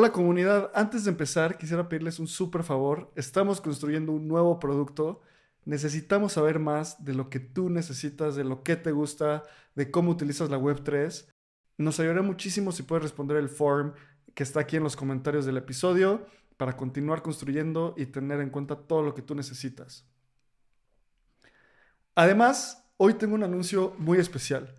Hola comunidad, antes de empezar quisiera pedirles un súper favor. Estamos construyendo un nuevo producto. Necesitamos saber más de lo que tú necesitas, de lo que te gusta, de cómo utilizas la Web3. Nos ayudaría muchísimo si puedes responder el form que está aquí en los comentarios del episodio para continuar construyendo y tener en cuenta todo lo que tú necesitas. Además, hoy tengo un anuncio muy especial.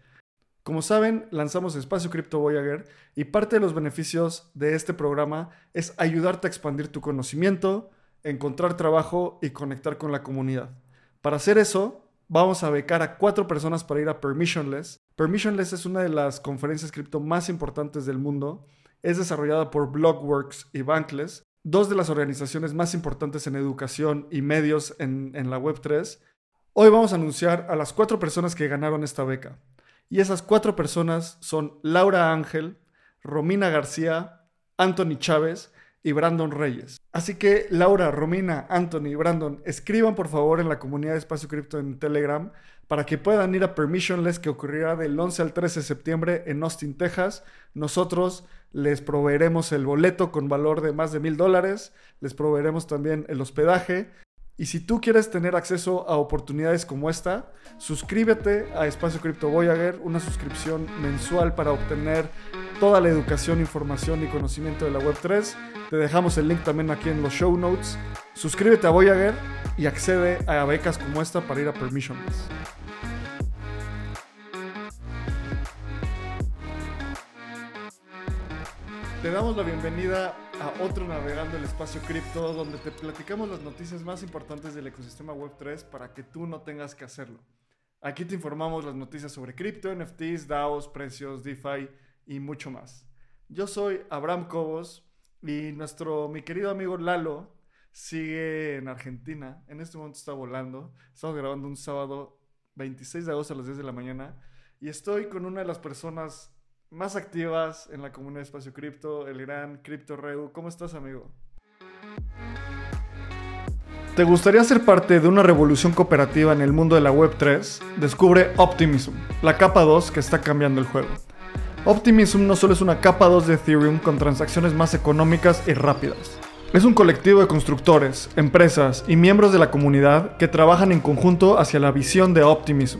Como saben, lanzamos Espacio Crypto Voyager y parte de los beneficios de este programa es ayudarte a expandir tu conocimiento, encontrar trabajo y conectar con la comunidad. Para hacer eso, vamos a becar a cuatro personas para ir a Permissionless. Permissionless es una de las conferencias cripto más importantes del mundo. Es desarrollada por Blockworks y Bankless, dos de las organizaciones más importantes en educación y medios en, en la Web3. Hoy vamos a anunciar a las cuatro personas que ganaron esta beca. Y esas cuatro personas son Laura Ángel, Romina García, Anthony Chávez y Brandon Reyes. Así que Laura, Romina, Anthony y Brandon, escriban por favor en la comunidad de Espacio Cripto en Telegram para que puedan ir a Permissionless que ocurrirá del 11 al 13 de septiembre en Austin, Texas. Nosotros les proveeremos el boleto con valor de más de mil dólares, les proveeremos también el hospedaje y si tú quieres tener acceso a oportunidades como esta, suscríbete a Espacio Cripto Voyager, una suscripción mensual para obtener toda la educación, información y conocimiento de la Web3. Te dejamos el link también aquí en los show notes. Suscríbete a Voyager y accede a becas como esta para ir a Permissionless. Te damos la bienvenida a otro Navegando el Espacio Cripto, donde te platicamos las noticias más importantes del ecosistema Web3 para que tú no tengas que hacerlo. Aquí te informamos las noticias sobre cripto, NFTs, DAOs, precios, DeFi y mucho más. Yo soy Abraham Cobos y nuestro, mi querido amigo Lalo sigue en Argentina. En este momento está volando. Estamos grabando un sábado 26 de agosto a las 10 de la mañana y estoy con una de las personas más activas en la comunidad de Espacio Cripto, el gran Crypto Reu. ¿Cómo estás, amigo? ¿Te gustaría ser parte de una revolución cooperativa en el mundo de la Web3? Descubre Optimism, la capa 2 que está cambiando el juego. Optimism no solo es una capa 2 de Ethereum con transacciones más económicas y rápidas. Es un colectivo de constructores, empresas y miembros de la comunidad que trabajan en conjunto hacia la visión de Optimism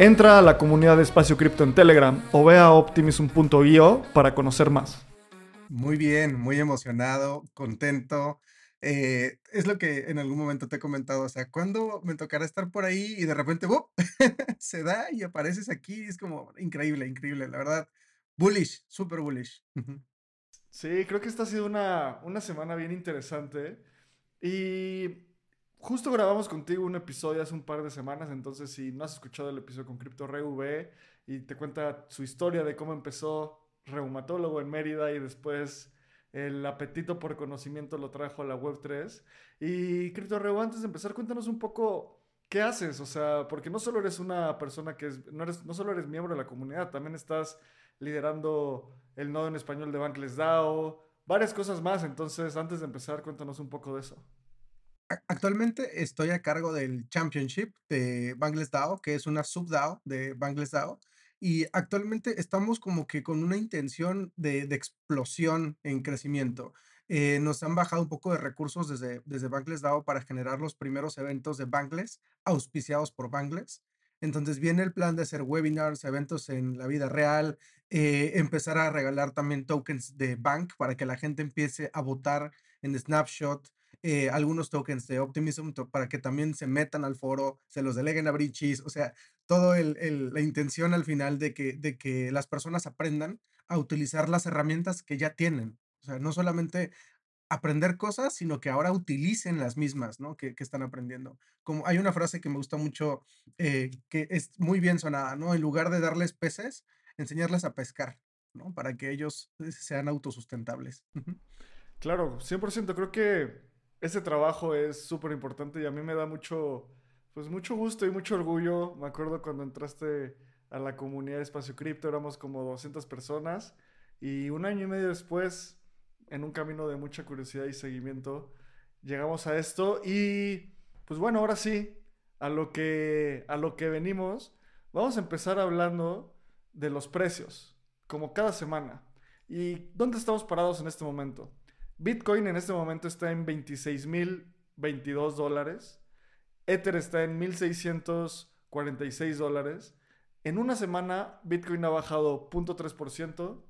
Entra a la comunidad de Espacio Cripto en Telegram o ve a optimism.io para conocer más. Muy bien, muy emocionado, contento. Eh, es lo que en algún momento te he comentado, o sea, ¿cuándo me tocará estar por ahí y de repente ¡bop! se da y apareces aquí? Es como increíble, increíble, la verdad. Bullish, súper bullish. Sí, creo que esta ha sido una, una semana bien interesante. Y Justo grabamos contigo un episodio hace un par de semanas, entonces si no has escuchado el episodio con Crypto V y te cuenta su historia de cómo empezó reumatólogo en Mérida y después el apetito por conocimiento lo trajo a la Web3. Y Crypto Reu, antes de empezar, cuéntanos un poco qué haces, o sea, porque no solo eres una persona que es, no, eres, no solo eres miembro de la comunidad, también estás liderando el nodo en español de Bankless DAO, varias cosas más, entonces antes de empezar, cuéntanos un poco de eso. Actualmente estoy a cargo del Championship de Bangladesh DAO, que es una sub DAO de Bangladesh DAO. Y actualmente estamos como que con una intención de, explosión en crecimiento. Eh, nos han bajado un poco de recursos desde, desde Bangladesh DAO para generar los primeros eventos de Bangladesh auspiciados por Bangladesh. Entonces viene el plan de hacer webinars, eventos en la vida real, eh, empezar a regalar también tokens de Bank para que la gente empiece a votar en Snapshot, eh, algunos tokens de Optimism para que también se metan al foro, se los deleguen a Brichis, o sea, todo el, la intención al final de que, de que las personas aprendan a utilizar las herramientas que ya tienen. O sea, no solamente aprender cosas, sino que ahora utilicen las mismas, ¿no? Que, que están aprendiendo. Como hay una frase que me gusta mucho, eh, que es muy bien sonada, ¿no? En lugar de darles peces, enseñarles a pescar, ¿no? Para que ellos eh, sean autosustentables. Claro, 100%. Creo que ese trabajo es súper importante y a mí me da mucho, pues mucho gusto y mucho orgullo. Me acuerdo cuando entraste a la comunidad Espacio Cripto, éramos como 200 personas y un año y medio después, en un camino de mucha curiosidad y seguimiento, llegamos a esto y pues bueno, ahora sí, a lo que, a lo que venimos, vamos a empezar hablando de los precios, como cada semana. ¿Y dónde estamos parados en este momento? Bitcoin en este momento está en 26.022 dólares. Ether está en 1.646 dólares. En una semana, Bitcoin ha bajado 0.3%.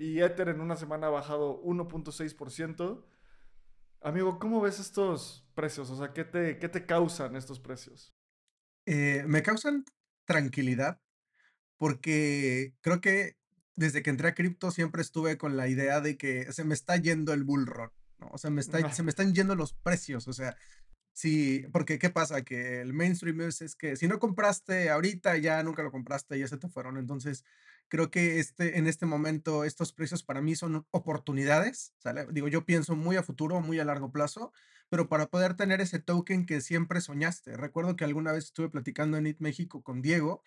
y Ether en una semana ha bajado 1.6%. Amigo, ¿cómo ves estos precios? O sea, ¿qué te, qué te causan estos precios? Eh, me causan tranquilidad porque creo que desde que entré a cripto siempre estuve con la idea de que se me está yendo el bull run, ¿no? O sea, me está, se me están yendo los precios, o sea, sí, porque ¿qué pasa? Que el mainstream es, es que si no compraste ahorita, ya nunca lo compraste, ya se te fueron. Entonces, creo que este, en este momento estos precios para mí son oportunidades, ¿sale? Digo, yo pienso muy a futuro, muy a largo plazo, pero para poder tener ese token que siempre soñaste. Recuerdo que alguna vez estuve platicando en IT México con Diego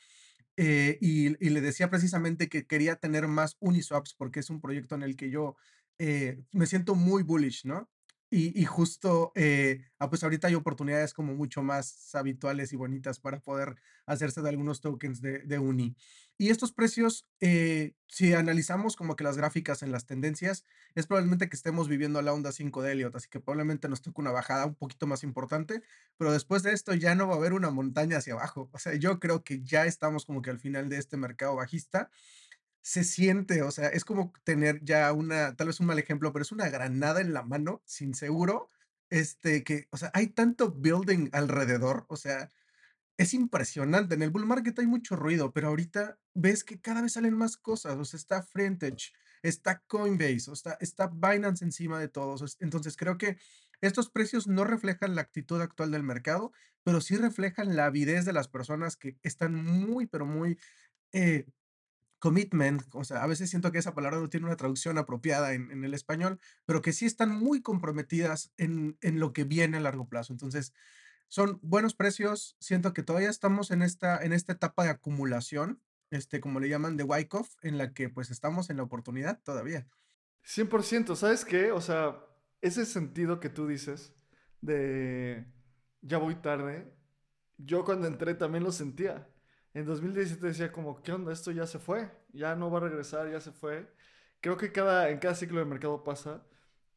eh, y, le decía precisamente que quería tener más Uniswaps porque es un proyecto en el que yo eh, me siento muy bullish, ¿no? Y, justo, eh, ah, pues ahorita hay oportunidades como mucho más habituales y bonitas para poder hacerse de algunos tokens de, de Uni. Y estos precios, eh, si analizamos como que las gráficas en las tendencias, es probablemente que estemos viviendo la onda 5 de Elliot, así que probablemente nos toque una bajada un poquito más importante, pero después de esto ya no va a haber una montaña hacia abajo. O sea, yo creo que ya estamos como que al final de este mercado bajista se siente, o sea, es como tener ya una, tal vez un mal ejemplo, pero es una granada en la mano, sin seguro, este, que, o sea, hay tanto building alrededor, o sea, es impresionante. En el bull market hay mucho ruido, pero ahorita ves que cada vez salen más cosas, o sea, está Frentage, está Coinbase, o está, está Binance encima de todos. Entonces, creo que estos precios no reflejan la actitud actual del mercado, pero sí reflejan la avidez de las personas que están muy, pero muy eh, commitment, o sea, a veces siento que esa palabra no tiene una traducción apropiada en, en el español, pero que sí están muy comprometidas en, en, lo que viene a largo plazo. Entonces, son buenos precios. Siento que todavía estamos en esta, en esta etapa de acumulación, este, como le llaman, de Wyckoff, en la que pues estamos en la oportunidad todavía. 100%, ¿sabes qué? O sea, ese sentido que tú dices de ya voy tarde, yo cuando entré también lo sentía en 2017 decía como, ¿qué onda? Esto ya se fue, ya no va a regresar, ya se fue. Creo que cada, en cada ciclo de mercado pasa.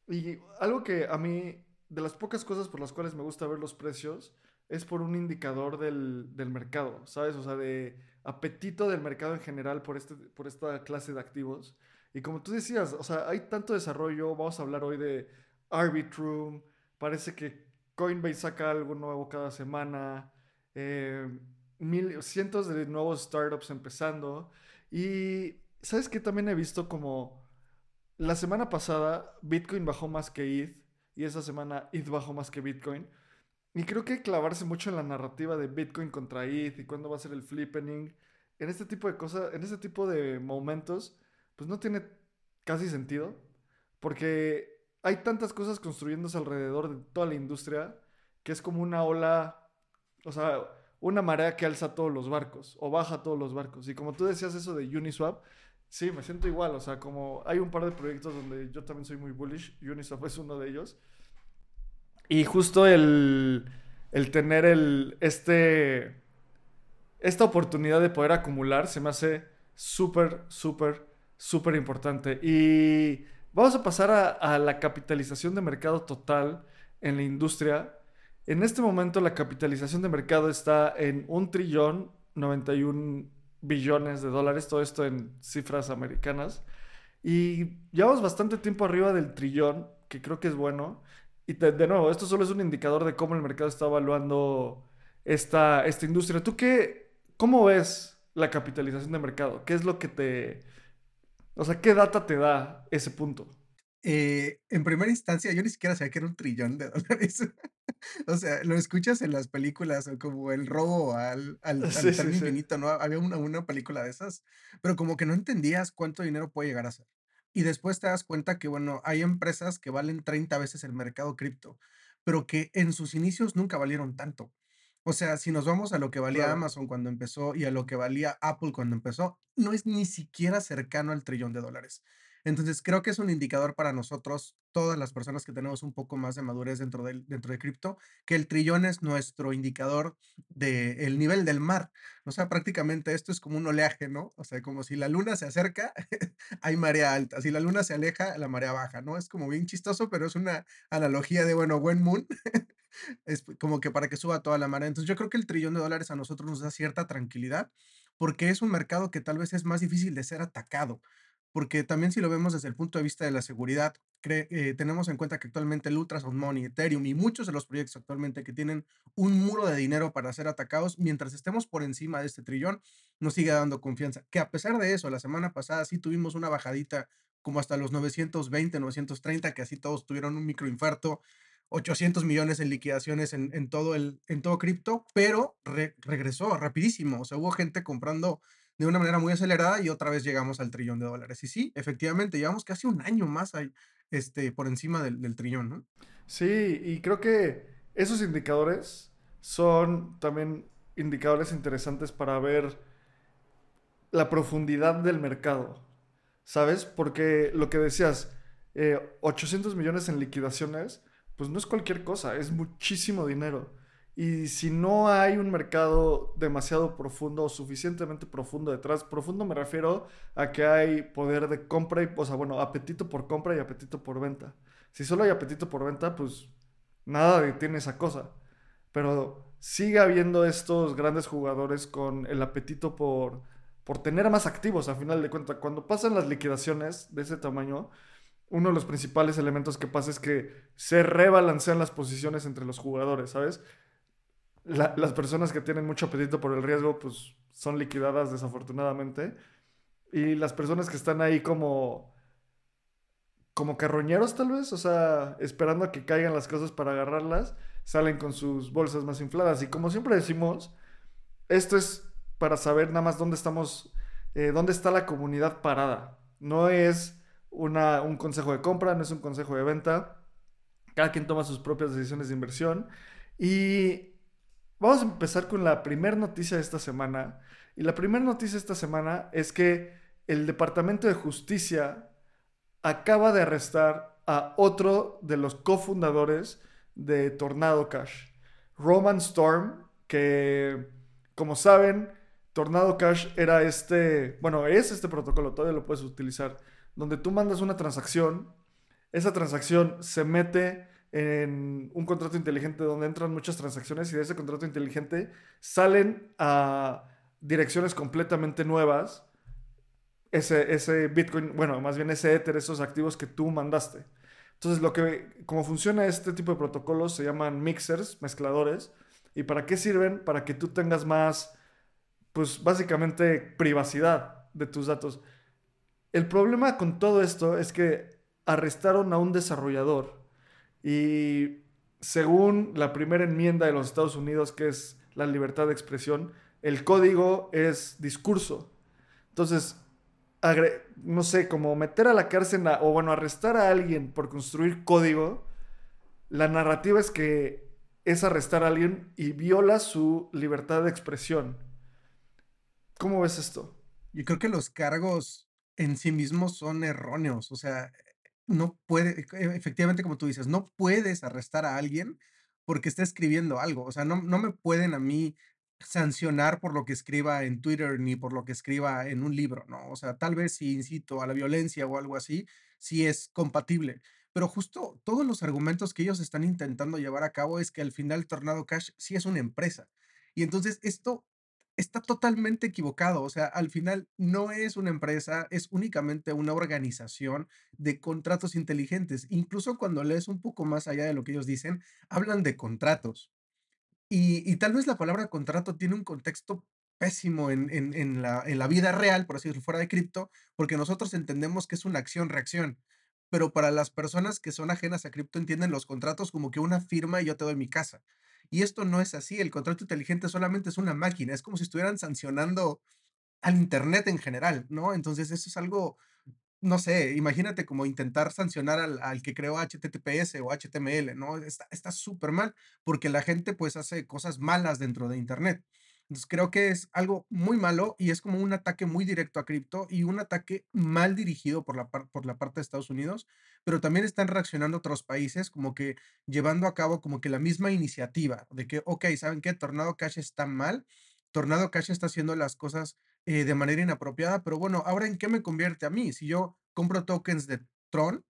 Y algo que a mí, de las pocas cosas por las cuales me gusta ver los precios, es por un indicador del, del mercado, ¿sabes? O sea, de apetito del mercado en general por, este, por esta clase de activos. Y como tú decías, o sea, hay tanto desarrollo, vamos a hablar hoy de Arbitrum, parece que Coinbase saca algo nuevo cada semana. Eh, cientos de nuevos startups empezando. Y sabes que también he visto como la semana pasada Bitcoin bajó más que ETH y esa semana ETH bajó más que Bitcoin. Y creo que clavarse mucho en la narrativa de Bitcoin contra ETH y cuándo va a ser el flippening, en este tipo de cosas, en este tipo de momentos, pues no tiene casi sentido. Porque hay tantas cosas construyéndose alrededor de toda la industria que es como una ola, o sea, una marea que alza todos los barcos o baja todos los barcos. Y como tú decías eso de Uniswap, sí, me siento igual. O sea, como hay un par de proyectos donde yo también soy muy bullish, Uniswap es uno de ellos. Y justo el, el tener el, este, esta oportunidad de poder acumular se me hace súper, súper, súper importante. Y vamos a pasar a, la capitalización de mercado total en la industria en este momento la capitalización de mercado está en un trillón 91 billones de dólares, todo esto en cifras americanas. Y llevamos bastante tiempo arriba del trillón, que creo que es bueno. Y de, nuevo, esto solo es un indicador de cómo el mercado está evaluando esta, esta industria. ¿Tú qué, cómo ves la capitalización de mercado? ¿Qué es lo que te... O sea, ¿qué data te da ese punto? Eh, en primera instancia, yo ni siquiera sabía que era un trillón de dólares. O sea, lo escuchas en las películas, o como el robo al, al, al infinito, ¿no? Había una, una película de esas, pero como que no entendías cuánto dinero puede llegar a ser. Y después te das cuenta que, bueno, hay empresas que valen 30 veces el mercado cripto, pero que en sus inicios nunca valieron tanto. O sea, si nos vamos a lo que valía Claro. Amazon cuando empezó y a lo que valía Apple cuando empezó, no es ni siquiera cercano al trillón de dólares. Entonces, creo que es un indicador para nosotros, todas las personas que tenemos un poco más de madurez dentro del dentro de cripto, que el trillón es nuestro indicador del nivel del mar. O sea, prácticamente esto es como un oleaje, ¿no? O sea, como si la luna se acerca, hay marea alta, si la luna se aleja, la marea baja, ¿no? Es como bien chistoso, pero es una analogía de, bueno, buen moon, es como que para que suba toda la marea. Entonces, yo creo que el trillón de dólares a nosotros nos da cierta tranquilidad, porque es un mercado que tal vez es más difícil de ser atacado. Porque también si lo vemos desde el punto de vista de la seguridad, eh, tenemos en cuenta que actualmente el Ultrasound Money, Ethereum y muchos de los proyectos actualmente que tienen un muro de dinero para ser atacados, mientras estemos por encima de este trillón, nos sigue dando confianza. Que a pesar de eso, la semana pasada sí tuvimos una bajadita como hasta los 920, 930, que así todos tuvieron un microinfarto, 800 millones en liquidaciones en en todo el en todo cripto, pero re regresó rapidísimo. O sea, hubo gente comprando de una manera muy acelerada y otra vez llegamos al trillón de dólares. Y sí, efectivamente, llevamos casi un año más ahí, este, por encima del trillón, ¿no? Sí, y creo que esos indicadores son también indicadores interesantes para ver la profundidad del mercado, ¿sabes? Porque lo que decías, eh, 800 millones en liquidaciones, pues no es cualquier cosa, es muchísimo dinero. Y si no hay un mercado demasiado profundo o suficientemente profundo detrás, profundo me refiero a que hay poder de compra y, o sea, bueno, apetito por compra y apetito por venta. Si solo hay apetito por venta, pues nada detiene esa cosa. Pero sigue habiendo estos grandes jugadores con el apetito por, por tener más activos, a final de cuentas. Cuando pasan las liquidaciones de ese tamaño, uno de los principales elementos que pasa es que se rebalancean las posiciones entre los jugadores, ¿sabes? La, las personas que tienen mucho apetito por el riesgo, pues son liquidadas desafortunadamente. Y las personas que están ahí como, como carroñeros tal vez, o sea, esperando a que caigan las cosas para agarrarlas, salen con sus bolsas más infladas. Y como siempre decimos, esto es para saber nada más dónde estamos, eh, dónde está la comunidad parada. No es una, un consejo de compra, no es un consejo de venta. Cada quien toma sus propias decisiones de inversión. Y vamos a empezar con la primera noticia de esta semana. Y la primera noticia de esta semana es que el Departamento de Justicia acaba de arrestar a otro de los cofundadores de Tornado Cash, Roman Storm, que como saben, Tornado Cash era este, bueno, es este protocolo, todavía lo puedes utilizar, donde tú mandas una transacción, esa transacción se mete en un contrato inteligente donde entran muchas transacciones y de ese contrato inteligente salen a direcciones completamente nuevas ese, ese Bitcoin, bueno, más bien ese Ether, esos activos que tú mandaste. Entonces, lo que, como funciona este tipo de protocolos se llaman mixers, mezcladores. ¿Y para qué sirven? Para que tú tengas más, pues básicamente privacidad de tus datos. El problema con todo esto es que arrestaron a un desarrollador y según la primera enmienda de los Estados Unidos, que es la libertad de expresión, el código es discurso. Entonces, no sé, como meter a la cárcel o bueno, arrestar a alguien por construir código, la narrativa es que es arrestar a alguien y viola su libertad de expresión. ¿Cómo ves esto? Yo creo que los cargos en sí mismos son erróneos, o sea, no puede, e efectivamente, como tú dices, no puedes arrestar a alguien porque está escribiendo algo, o sea, no no me pueden a mí sancionar por lo que escriba en Twitter, ni por lo que escriba en un libro, ¿no? O sea, tal vez si incito a la violencia o algo así, sí es compatible, pero justo todos los argumentos que ellos están intentando llevar a cabo es que al final Tornado Cash sí es una empresa. Y entonces esto está totalmente equivocado, o sea, al final no es una empresa, es únicamente una organización de contratos inteligentes. Incluso cuando lees un poco más allá de lo que ellos dicen, hablan de contratos. Y tal vez la palabra contrato tiene un contexto pésimo en en en la en la vida real, por así decirlo, fuera de cripto, porque nosotros entendemos que es una acción-reacción, pero para las personas que son ajenas a cripto entienden los contratos como que una firma y yo te doy mi casa. Y esto no es así, el contrato inteligente solamente es una máquina, es como si estuvieran sancionando al Internet en general, ¿no? Entonces, eso es algo no sé, imagínate como intentar sancionar al, al que creó HTTPS o HTML, ¿no? Está súper mal porque la gente pues hace cosas malas dentro de Internet. Entonces creo que es algo muy malo y es como un ataque muy directo a cripto y un ataque mal dirigido por la, por la parte de Estados Unidos, pero también están reaccionando otros países como que llevando a cabo como que la misma iniciativa de que, ok, ¿saben qué? Tornado Cash está mal, Tornado Cash está haciendo las cosas eh, de manera inapropiada, pero bueno, ahora en qué me convierte a mí? Si yo compro tokens de Tron,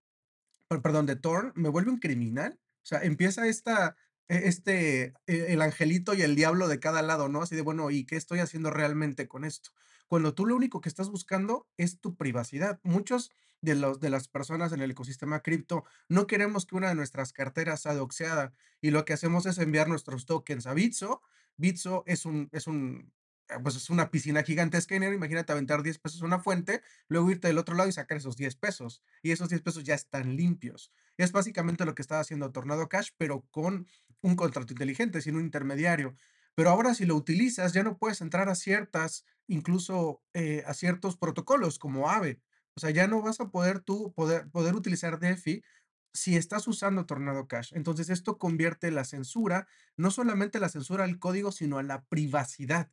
perdón, de Torn, ¿me vuelve un criminal? O sea, empieza esta este, e el angelito y el diablo de cada lado, ¿no? Así de, bueno, ¿y qué estoy haciendo realmente con esto? Cuando tú lo único que estás buscando es tu privacidad. Muchos de los de las personas en el ecosistema cripto no queremos que una de nuestras carteras sea doxeada y lo que hacemos es enviar nuestros tokens a Bitso. Bitso es un es un eh, pues es una piscina gigantesca de dinero, imagínate aventar 10 pesos a una fuente, luego irte del otro lado y sacar esos 10 pesos. Y esos 10 pesos ya están limpios. Es básicamente lo que estaba haciendo Tornado Cash, pero con un contrato inteligente, sin un intermediario. Pero ahora si lo utilizas, ya no puedes entrar a ciertas, incluso eh, a ciertos protocolos como AVE. O sea, ya no vas a poder tú poder, poder utilizar DeFi si estás usando Tornado Cash. Entonces esto convierte la censura, no solamente la censura al código, sino a la privacidad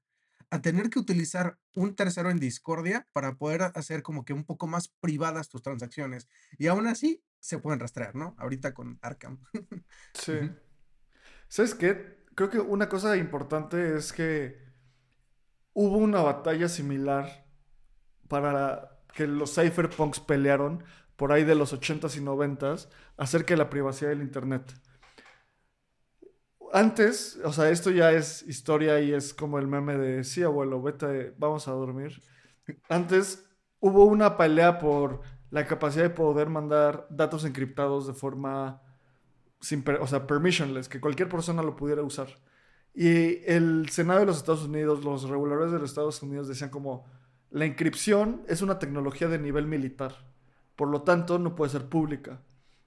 a tener que utilizar un tercero en discordia para poder hacer como que un poco más privadas tus transacciones. Y aún así se pueden rastrear, ¿no? Ahorita con Arkham. sí. ¿Sabes qué? Creo que una cosa importante es que hubo una batalla similar para que los cypherpunks pelearon por ahí de los 80s y 90s acerca de la privacidad del Internet antes, o sea, esto ya es historia y es como el meme de, sí, abuelo, vete, vamos a dormir. Antes hubo una pelea por la capacidad de poder mandar datos encriptados de forma, sin, o sea, permissionless, que cualquier persona lo pudiera usar. Y el Senado de los Estados Unidos, los reguladores de los Estados Unidos decían como, la encripción es una tecnología de nivel militar, por lo tanto no puede ser pública.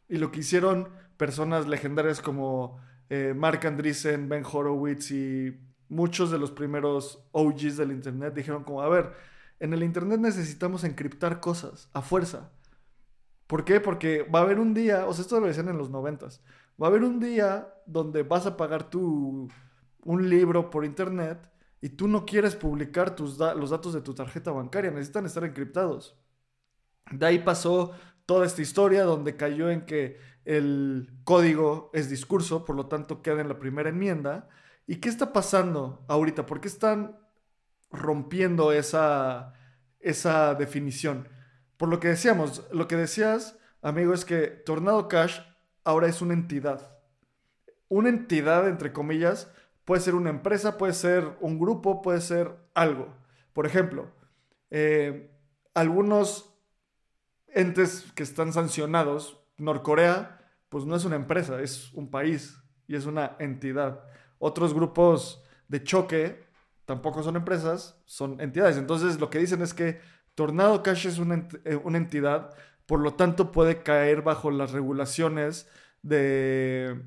Y lo que hicieron personas legendarias como eh, Mark Andreessen, Ben Horowitz y muchos de los primeros OGs del Internet dijeron como, a ver, en el Internet necesitamos encriptar cosas a fuerza. ¿Por qué? Porque va a haber un día, o sea, esto lo decían en los noventas, va a haber un día donde vas a pagar tu, un libro por Internet y tú no quieres publicar tus los datos de tu tarjeta bancaria, necesitan estar encriptados. De ahí pasó toda esta historia donde cayó en que el código es discurso, por lo tanto queda en la primera enmienda. ¿Y qué está pasando ahorita? ¿Por qué están rompiendo esa, esa definición? Por lo que decíamos, lo que decías, amigo, es que Tornado Cash ahora es una entidad. Una entidad, entre comillas, puede ser una empresa, puede ser un grupo, puede ser algo. Por ejemplo, eh, algunos entes que están sancionados, Norcorea, pues no es una empresa, es un país y es una entidad. Otros grupos de choque tampoco son empresas, son entidades. Entonces lo que dicen es que Tornado Cash es una, eh, entidad, por lo tanto puede caer bajo las regulaciones de,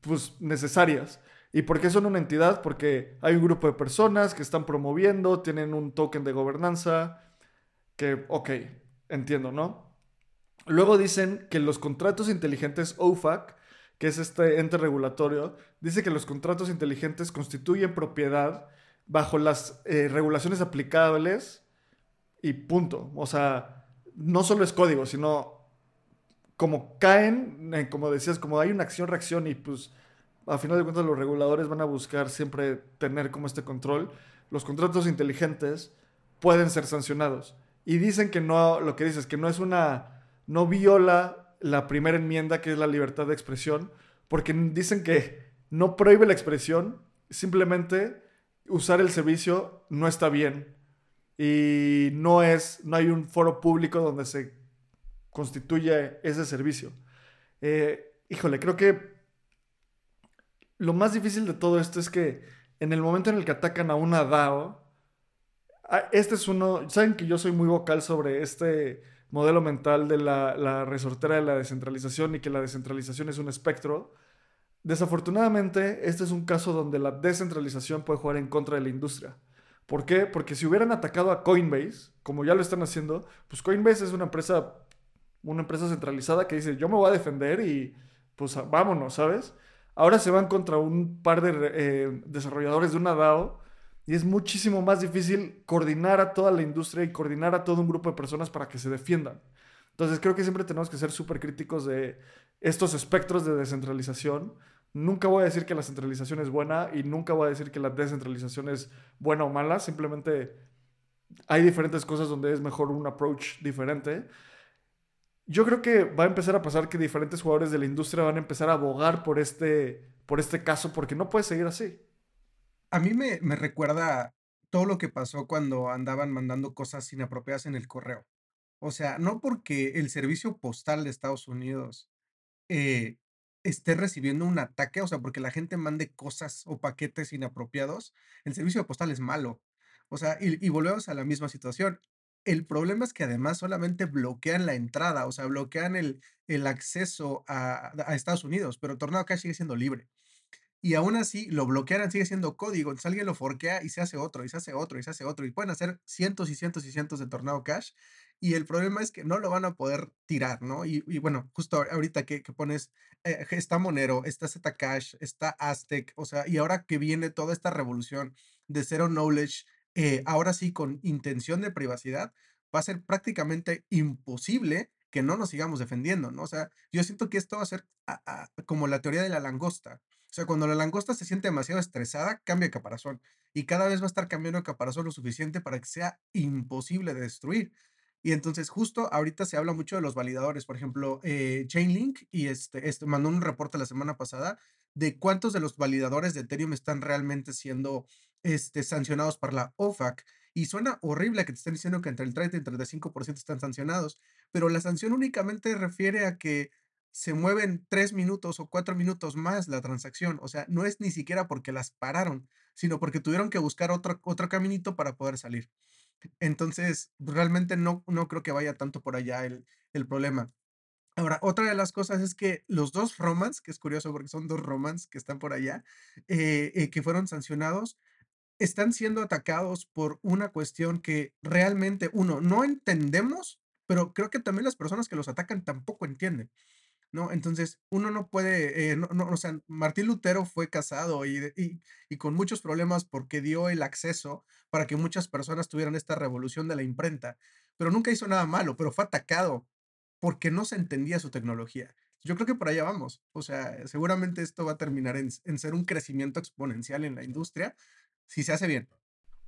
pues, necesarias. ¿Y por qué son una entidad? Porque hay un grupo de personas que están promoviendo, tienen un token de gobernanza, que, ok, entiendo, ¿no? Luego dicen que los contratos inteligentes OFAC, que es este ente regulatorio, dice que los contratos inteligentes constituyen propiedad bajo las eh, regulaciones aplicables y punto. O sea, no solo es código, sino como caen, eh, como decías, como hay una acción-reacción y pues a final de cuentas los reguladores van a buscar siempre tener como este control, los contratos inteligentes pueden ser sancionados. Y dicen que no, lo que dices, que no es una no viola la primera enmienda, que es la libertad de expresión, porque dicen que no prohíbe la expresión, simplemente usar el servicio no está bien. Y no es, no hay un foro público donde se constituye ese servicio. Eh, híjole, creo que lo más difícil de todo esto es que en el momento en el que atacan a una DAO, este es uno, saben que yo soy muy vocal sobre este modelo mental de la, resortera de la descentralización y que la descentralización es un espectro. Desafortunadamente, este es un caso donde la descentralización puede jugar en contra de la industria. ¿Por qué? Porque si hubieran atacado a Coinbase, como ya lo están haciendo, pues Coinbase es una empresa una empresa centralizada que dice, yo me voy a defender y pues vámonos, ¿sabes? Ahora se van contra un par de eh, desarrolladores de una DAO y es muchísimo más difícil coordinar a toda la industria y coordinar a todo un grupo de personas para que se defiendan. Entonces creo que siempre tenemos que ser súper críticos de estos espectros de descentralización. Nunca voy a decir que la centralización es buena y nunca voy a decir que la descentralización es buena o mala. Simplemente hay diferentes cosas donde es mejor un approach diferente. Yo creo que va a empezar a pasar que diferentes jugadores de la industria van a empezar a abogar por este, por este caso porque no puede seguir así. A mí me, me recuerda todo lo que pasó cuando andaban mandando cosas inapropiadas en el correo. O sea, no porque el servicio postal de Estados Unidos eh, esté recibiendo un ataque, o sea, porque la gente mande cosas o paquetes inapropiados, el servicio postal es malo. O sea, y, y volvemos a la misma situación. El problema es que además solamente bloquean la entrada, o sea, bloquean el, el acceso a, a Estados Unidos, pero Tornado Cash sigue siendo libre. Y aún así, lo bloquearan sigue siendo código. Entonces alguien lo forquea y se hace otro, y se hace otro, y se hace otro. Y pueden hacer cientos y cientos y cientos de Tornado Cash. Y el problema es que no lo van a poder tirar, ¿no? Y, y bueno, justo ahorita que, que pones, eh, está Monero, está Zcash, está Aztec, o sea, y ahora que viene toda esta revolución de Zero Knowledge, eh, ahora sí con intención de privacidad, va a ser prácticamente imposible que no nos sigamos defendiendo, ¿no? O sea, yo siento que esto va a ser como la teoría de la langosta. O sea, cuando la langosta se siente demasiado estresada, cambia caparazón. Y cada vez va a estar cambiando caparazón lo suficiente para que sea imposible de destruir. Y entonces justo ahorita se habla mucho de los validadores. Por ejemplo, eh, Chainlink y este, este mandó un reporte la semana pasada de cuántos de los validadores de Ethereum están realmente siendo este, sancionados por la OFAC. Y suena horrible que te estén diciendo que entre el 30 y el 35% están sancionados, pero la sanción únicamente refiere a que se mueven tres minutos o cuatro minutos más la transacción. O sea, no es ni siquiera porque las pararon, sino porque tuvieron que buscar otro, otro caminito para poder salir. Entonces, realmente no, no creo que vaya tanto por allá el, el problema. Ahora, otra de las cosas es que los dos Romans, que es curioso porque son dos Romans que están por allá, eh, eh, que fueron sancionados, están siendo atacados por una cuestión que realmente, uno, no entendemos, pero creo que también las personas que los atacan tampoco entienden. ¿No? Entonces, uno no puede, eh, no, no, o sea, Martín Lutero fue casado y, y, y, con muchos problemas porque dio el acceso para que muchas personas tuvieran esta revolución de la imprenta, pero nunca hizo nada malo, pero fue atacado porque no se entendía su tecnología. Yo creo que por allá vamos. O sea, seguramente esto va a terminar en, en ser un crecimiento exponencial en la industria si se hace bien,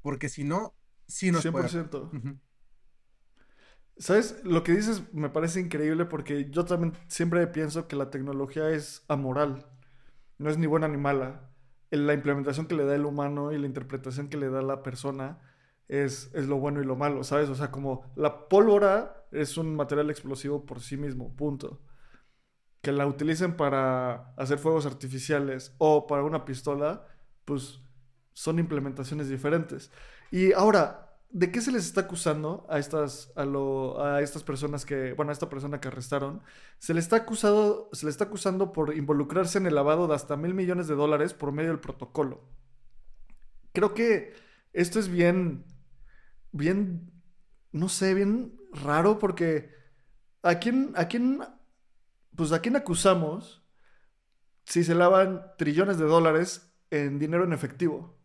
porque si no, sí nos 100%. Puede... Uh -huh. ¿Sabes? Lo que dices me parece increíble porque yo también siempre pienso que la tecnología es amoral. No es ni buena ni mala. La implementación que le da el humano y la interpretación que le da la persona es, es lo bueno y lo malo, ¿sabes? O sea, como la pólvora es un material explosivo por sí mismo, punto. Que la utilicen para hacer fuegos artificiales o para una pistola, pues son implementaciones diferentes. Y ahora, ¿de qué se les está acusando a estas, a, lo, a estas personas que, bueno, a esta persona que arrestaron? Se le está acusado, se le está acusando por involucrarse en el lavado de hasta mil millones de dólares por medio del protocolo. Creo que esto es bien, bien, no sé, bien raro porque ¿a quién, a quién, pues a quién acusamos si se lavan trillones de dólares en dinero en efectivo?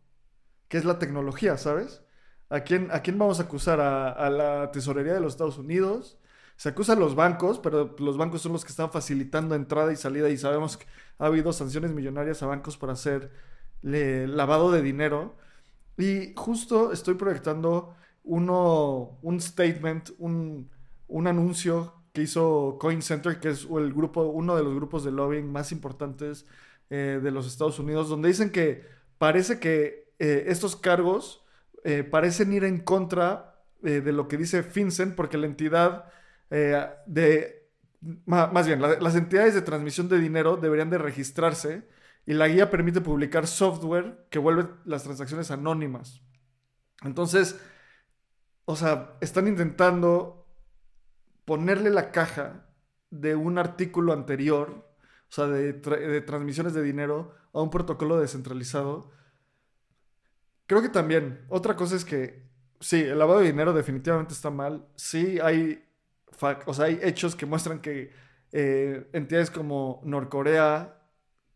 Que es la tecnología, ¿sabes? ¿A quién, ¿A quién vamos a acusar? ¿A, ¿A, la tesorería de los Estados Unidos? Se acusa a los bancos, pero los bancos son los que están facilitando entrada y salida y sabemos que ha habido sanciones millonarias a bancos para hacer lavado de dinero. Y justo estoy proyectando uno, un statement, un, un anuncio que hizo Coin Center, que es el grupo, uno de los grupos de lobbying más importantes eh, de los Estados Unidos, donde dicen que parece que eh, estos cargos eh, parecen ir en contra eh, de lo que dice FinCEN, porque la entidad eh, de, más bien, la, las entidades de transmisión de dinero deberían de registrarse y la guía permite publicar software que vuelve las transacciones anónimas. Entonces, o sea, están intentando ponerle la caja de un artículo anterior, o sea, de, de transmisiones de dinero a un protocolo descentralizado Creo que también, otra cosa es que, sí, el lavado de dinero definitivamente está mal. Sí, hay o hay hechos que muestran que eh, entidades como Norcorea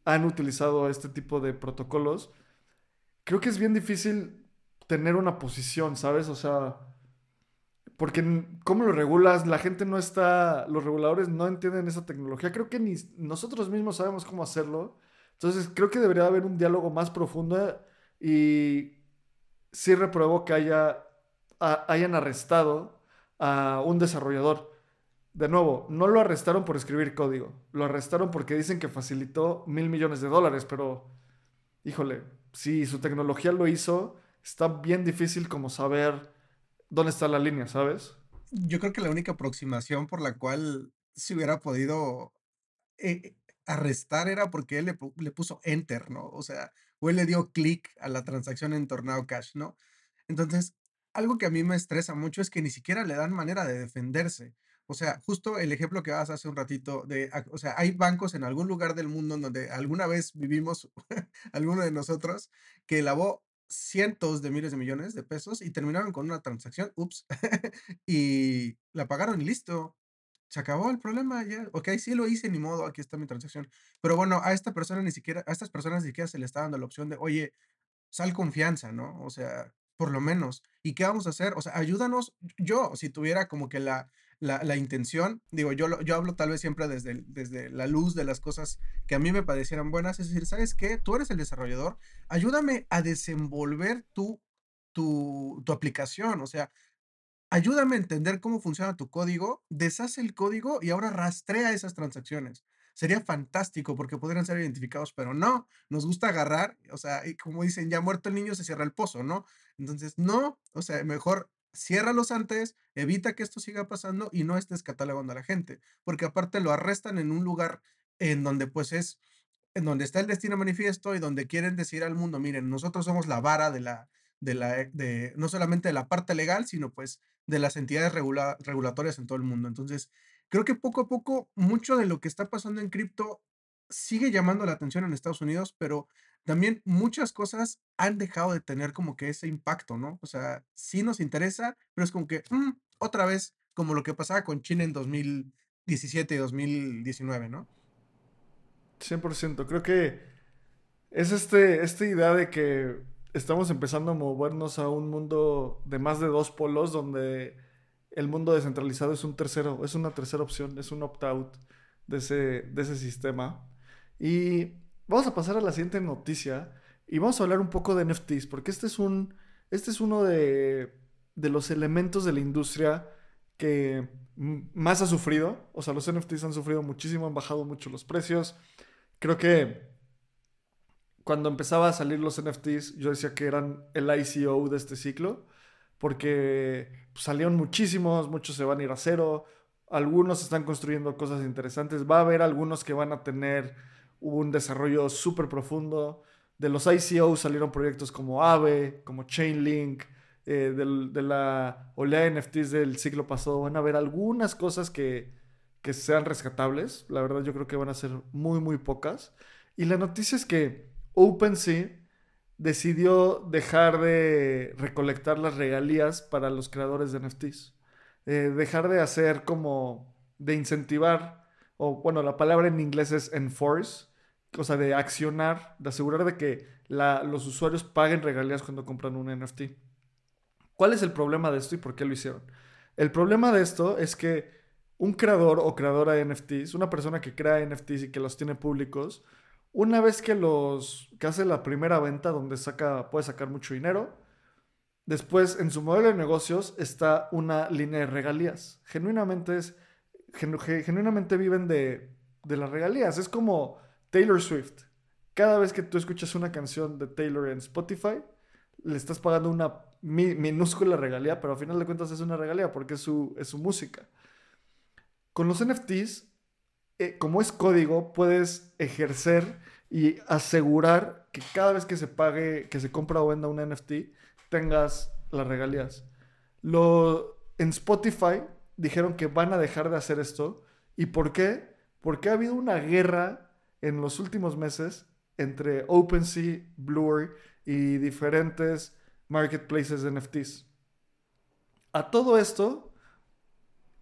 han utilizado este tipo de protocolos, creo que es bien difícil tener una posición, ¿sabes? O sea, porque ¿cómo lo regulas? La gente no está, los reguladores no entienden esa tecnología. Creo que ni nosotros mismos sabemos cómo hacerlo. Entonces, creo que debería haber un diálogo más profundo y sí repruebo que haya, hayan arrestado a un desarrollador. De nuevo, no lo arrestaron por escribir código, lo arrestaron porque dicen que facilitó mil millones de dólares, pero híjole, si su tecnología lo hizo, está bien difícil como saber dónde está la línea, ¿sabes? Yo creo que la única aproximación por la cual se hubiera podido eh, arrestar era porque él le, le, puso enter, ¿no? O sea, o él le dio clic a la transacción en Tornado Cash, ¿no? Entonces, algo que a mí me estresa mucho es que ni siquiera le dan manera de defenderse. O sea, justo el ejemplo que vas hace un ratito de, o sea, hay bancos en algún lugar del mundo donde alguna vez vivimos, alguno de nosotros, que lavó cientos de miles de millones de pesos y terminaron con una transacción, ups, y la pagaron y listo. Se acabó el problema ya. Ok, sí lo hice, ni modo, aquí está mi transacción. Pero bueno, a esta persona ni siquiera, a estas personas ni siquiera se le está dando la opción de, oye, sal confianza, ¿no? O sea, por lo menos. ¿Y qué vamos a hacer? O sea, ayúdanos. Yo, si tuviera como que la, la, intención, digo, yo, yo hablo tal vez siempre desde, desde la luz de las cosas que a mí me parecieran buenas, es decir, ¿sabes qué? Tú eres el desarrollador, ayúdame a desenvolver tu, tu, tu aplicación, o sea, ayúdame a entender cómo funciona tu código, deshace el código y ahora rastrea esas transacciones. Sería fantástico porque podrían ser identificados, pero no, nos gusta agarrar, o sea, como dicen, ya muerto el niño se cierra el pozo, ¿no? Entonces, no, o sea, mejor ciérralos antes, evita que esto siga pasando y no estés catalogando a la gente, porque aparte lo arrestan en un lugar en donde pues es, en donde está el destino manifiesto y donde quieren decir al mundo, miren, nosotros somos la vara de la, de la, de, no solamente de la parte legal, sino pues de las entidades regulatorias en todo el mundo. Entonces, creo que poco a poco mucho de lo que está pasando en cripto sigue llamando la atención en Estados Unidos, pero también muchas cosas han dejado de tener como que ese impacto, ¿no? O sea, sí nos interesa, pero es como que mm, otra vez, como lo que pasaba con China en 2017 y 2019, ¿no? 100%. Creo que es este, esta idea de que estamos empezando a movernos a un mundo de más de dos polos donde el mundo descentralizado es un tercero, es una tercera opción, es un opt-out de ese, de ese sistema. Y vamos a pasar a la siguiente noticia y vamos a hablar un poco de NFTs, porque este es, un, este es uno de, de los elementos de la industria que más ha sufrido. O sea, los NFTs han sufrido muchísimo, han bajado mucho los precios. Creo que cuando empezaba a salir los NFTs, yo decía que eran el ICO de este ciclo, porque pues, salieron muchísimos, muchos se van a ir a cero, algunos están construyendo cosas interesantes, va a haber algunos que van a tener un desarrollo súper profundo. De los ICO salieron proyectos como Aave, como Chainlink, eh, de la oleada de NFTs del siglo pasado. Van a haber algunas cosas que, que sean rescatables. La verdad yo creo que van a ser muy, muy pocas. Y la noticia es que OpenSea decidió dejar de recolectar las regalías para los creadores de NFTs. Eh, dejar de hacer como de incentivar, o bueno, la palabra en inglés es enforce, o sea, de accionar, de asegurar de que los usuarios paguen regalías cuando compran un NFT. ¿Cuál es el problema de esto y por qué lo hicieron? El problema de esto es que un creador o creadora de NFTs, una persona que crea NFTs y que los tiene públicos, una vez que los que hace la primera venta donde saca puede sacar mucho dinero, después en su modelo de negocios está una línea de regalías. Genuinamente es genuinamente viven de, de las regalías, es como Taylor Swift. Cada vez que tú escuchas una canción de Taylor en Spotify, le estás pagando una minúscula regalía, pero al final de cuentas es una regalía porque es su, es su música. Con los NFTs, eh, como es código, puedes ejercer y asegurar que cada vez que se pague, que se compra o venda un NFT, tengas las regalías. Lo, en Spotify dijeron que van a dejar de hacer esto. ¿Y por qué? Porque ha habido una guerra en los últimos meses entre OpenSea, Blur y diferentes marketplaces de NFTs. A todo esto,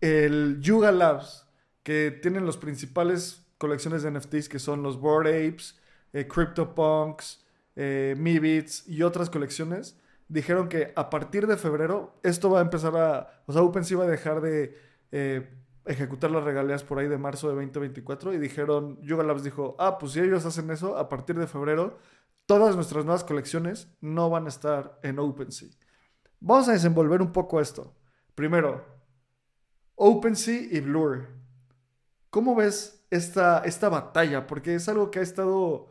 el Yuga Labs, que tienen las principales colecciones de NFTs que son los Bored Apes, eh, CryptoPunks, eh, Mibits y otras colecciones, dijeron que a partir de febrero esto va a empezar a, o sea, OpenSea va a dejar de eh, ejecutar las regalías por ahí de marzo de 2024 y dijeron, Yuga Labs dijo, ah, pues si ellos hacen eso, a partir de febrero todas nuestras nuevas colecciones no van a estar en OpenSea. Vamos a desenvolver un poco esto. Primero, OpenSea y Blur. ¿Cómo ves esta, esta batalla? Porque es algo que ha estado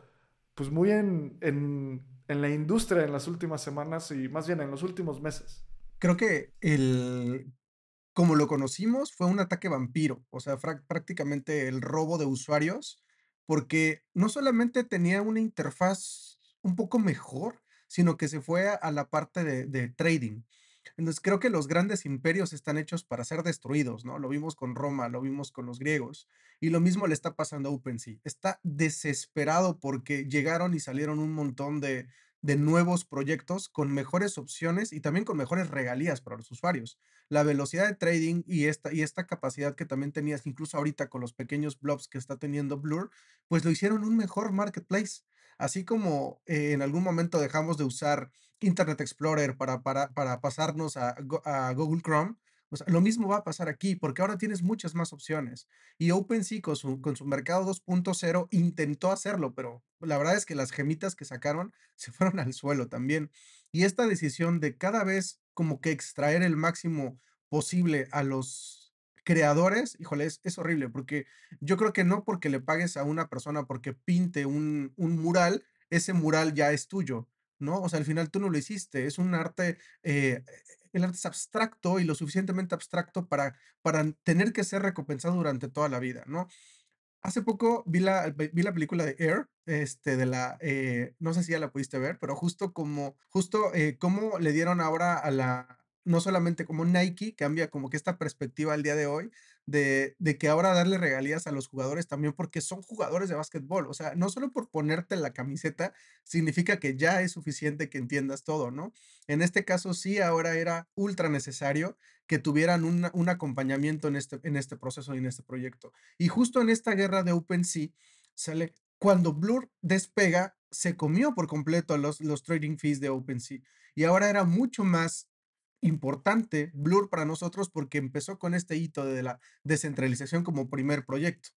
pues muy en, en, en la industria en las últimas semanas y más bien en los últimos meses. Creo que el, como lo conocimos, fue un ataque vampiro, o sea, prácticamente el robo de usuarios, porque no solamente tenía una interfaz un poco mejor, sino que se fue a, la parte de, de trading. Entonces creo que los grandes imperios están hechos para ser destruidos, ¿no? Lo vimos con Roma, lo vimos con los griegos, y lo mismo le está pasando a OpenSea. Está desesperado porque llegaron y salieron un montón de, de nuevos proyectos con mejores opciones y también con mejores regalías para los usuarios. La velocidad de trading y esta, y esta capacidad que también tenías incluso ahorita con los pequeños blobs que está teniendo Blur, pues lo hicieron un mejor marketplace. Así como eh, en algún momento dejamos de usar Internet Explorer para, para, para pasarnos a, a Google Chrome, lo mismo va a pasar aquí, porque ahora tienes muchas más opciones. Y OpenSea con su, con su mercado 2.0 intentó hacerlo, pero la verdad es que las gemitas que sacaron se fueron al suelo también. Y esta decisión de cada vez como que extraer el máximo posible a los creadores, híjole, es, horrible, porque yo creo que no porque le pagues a una persona porque pinte un, un mural, ese mural ya es tuyo. ¿no? O sea, al final tú no lo hiciste, es un arte eh, el arte es abstracto y lo suficientemente abstracto para, para tener que ser recompensado durante toda la vida, ¿no? Hace poco vi la, vi la película de Air, este, de la, eh, no sé si ya la pudiste ver, pero justo como, justo eh, cómo le dieron ahora a la, no solamente como Nike, cambia como que esta perspectiva al día de hoy, de, de, que ahora darle regalías a los jugadores también porque son jugadores de básquetbol. O sea, no solo por ponerte la camiseta significa que ya es suficiente que entiendas todo, ¿no? En este caso sí, ahora era ultra necesario que tuvieran un acompañamiento en este, en este proceso y en este proyecto. Y justo en esta guerra de OpenSea sale, cuando Blur despega, se comió por completo los, los trading fees de OpenSea. Y ahora era mucho más importante Blur para nosotros porque empezó con este hito de la descentralización como primer proyecto.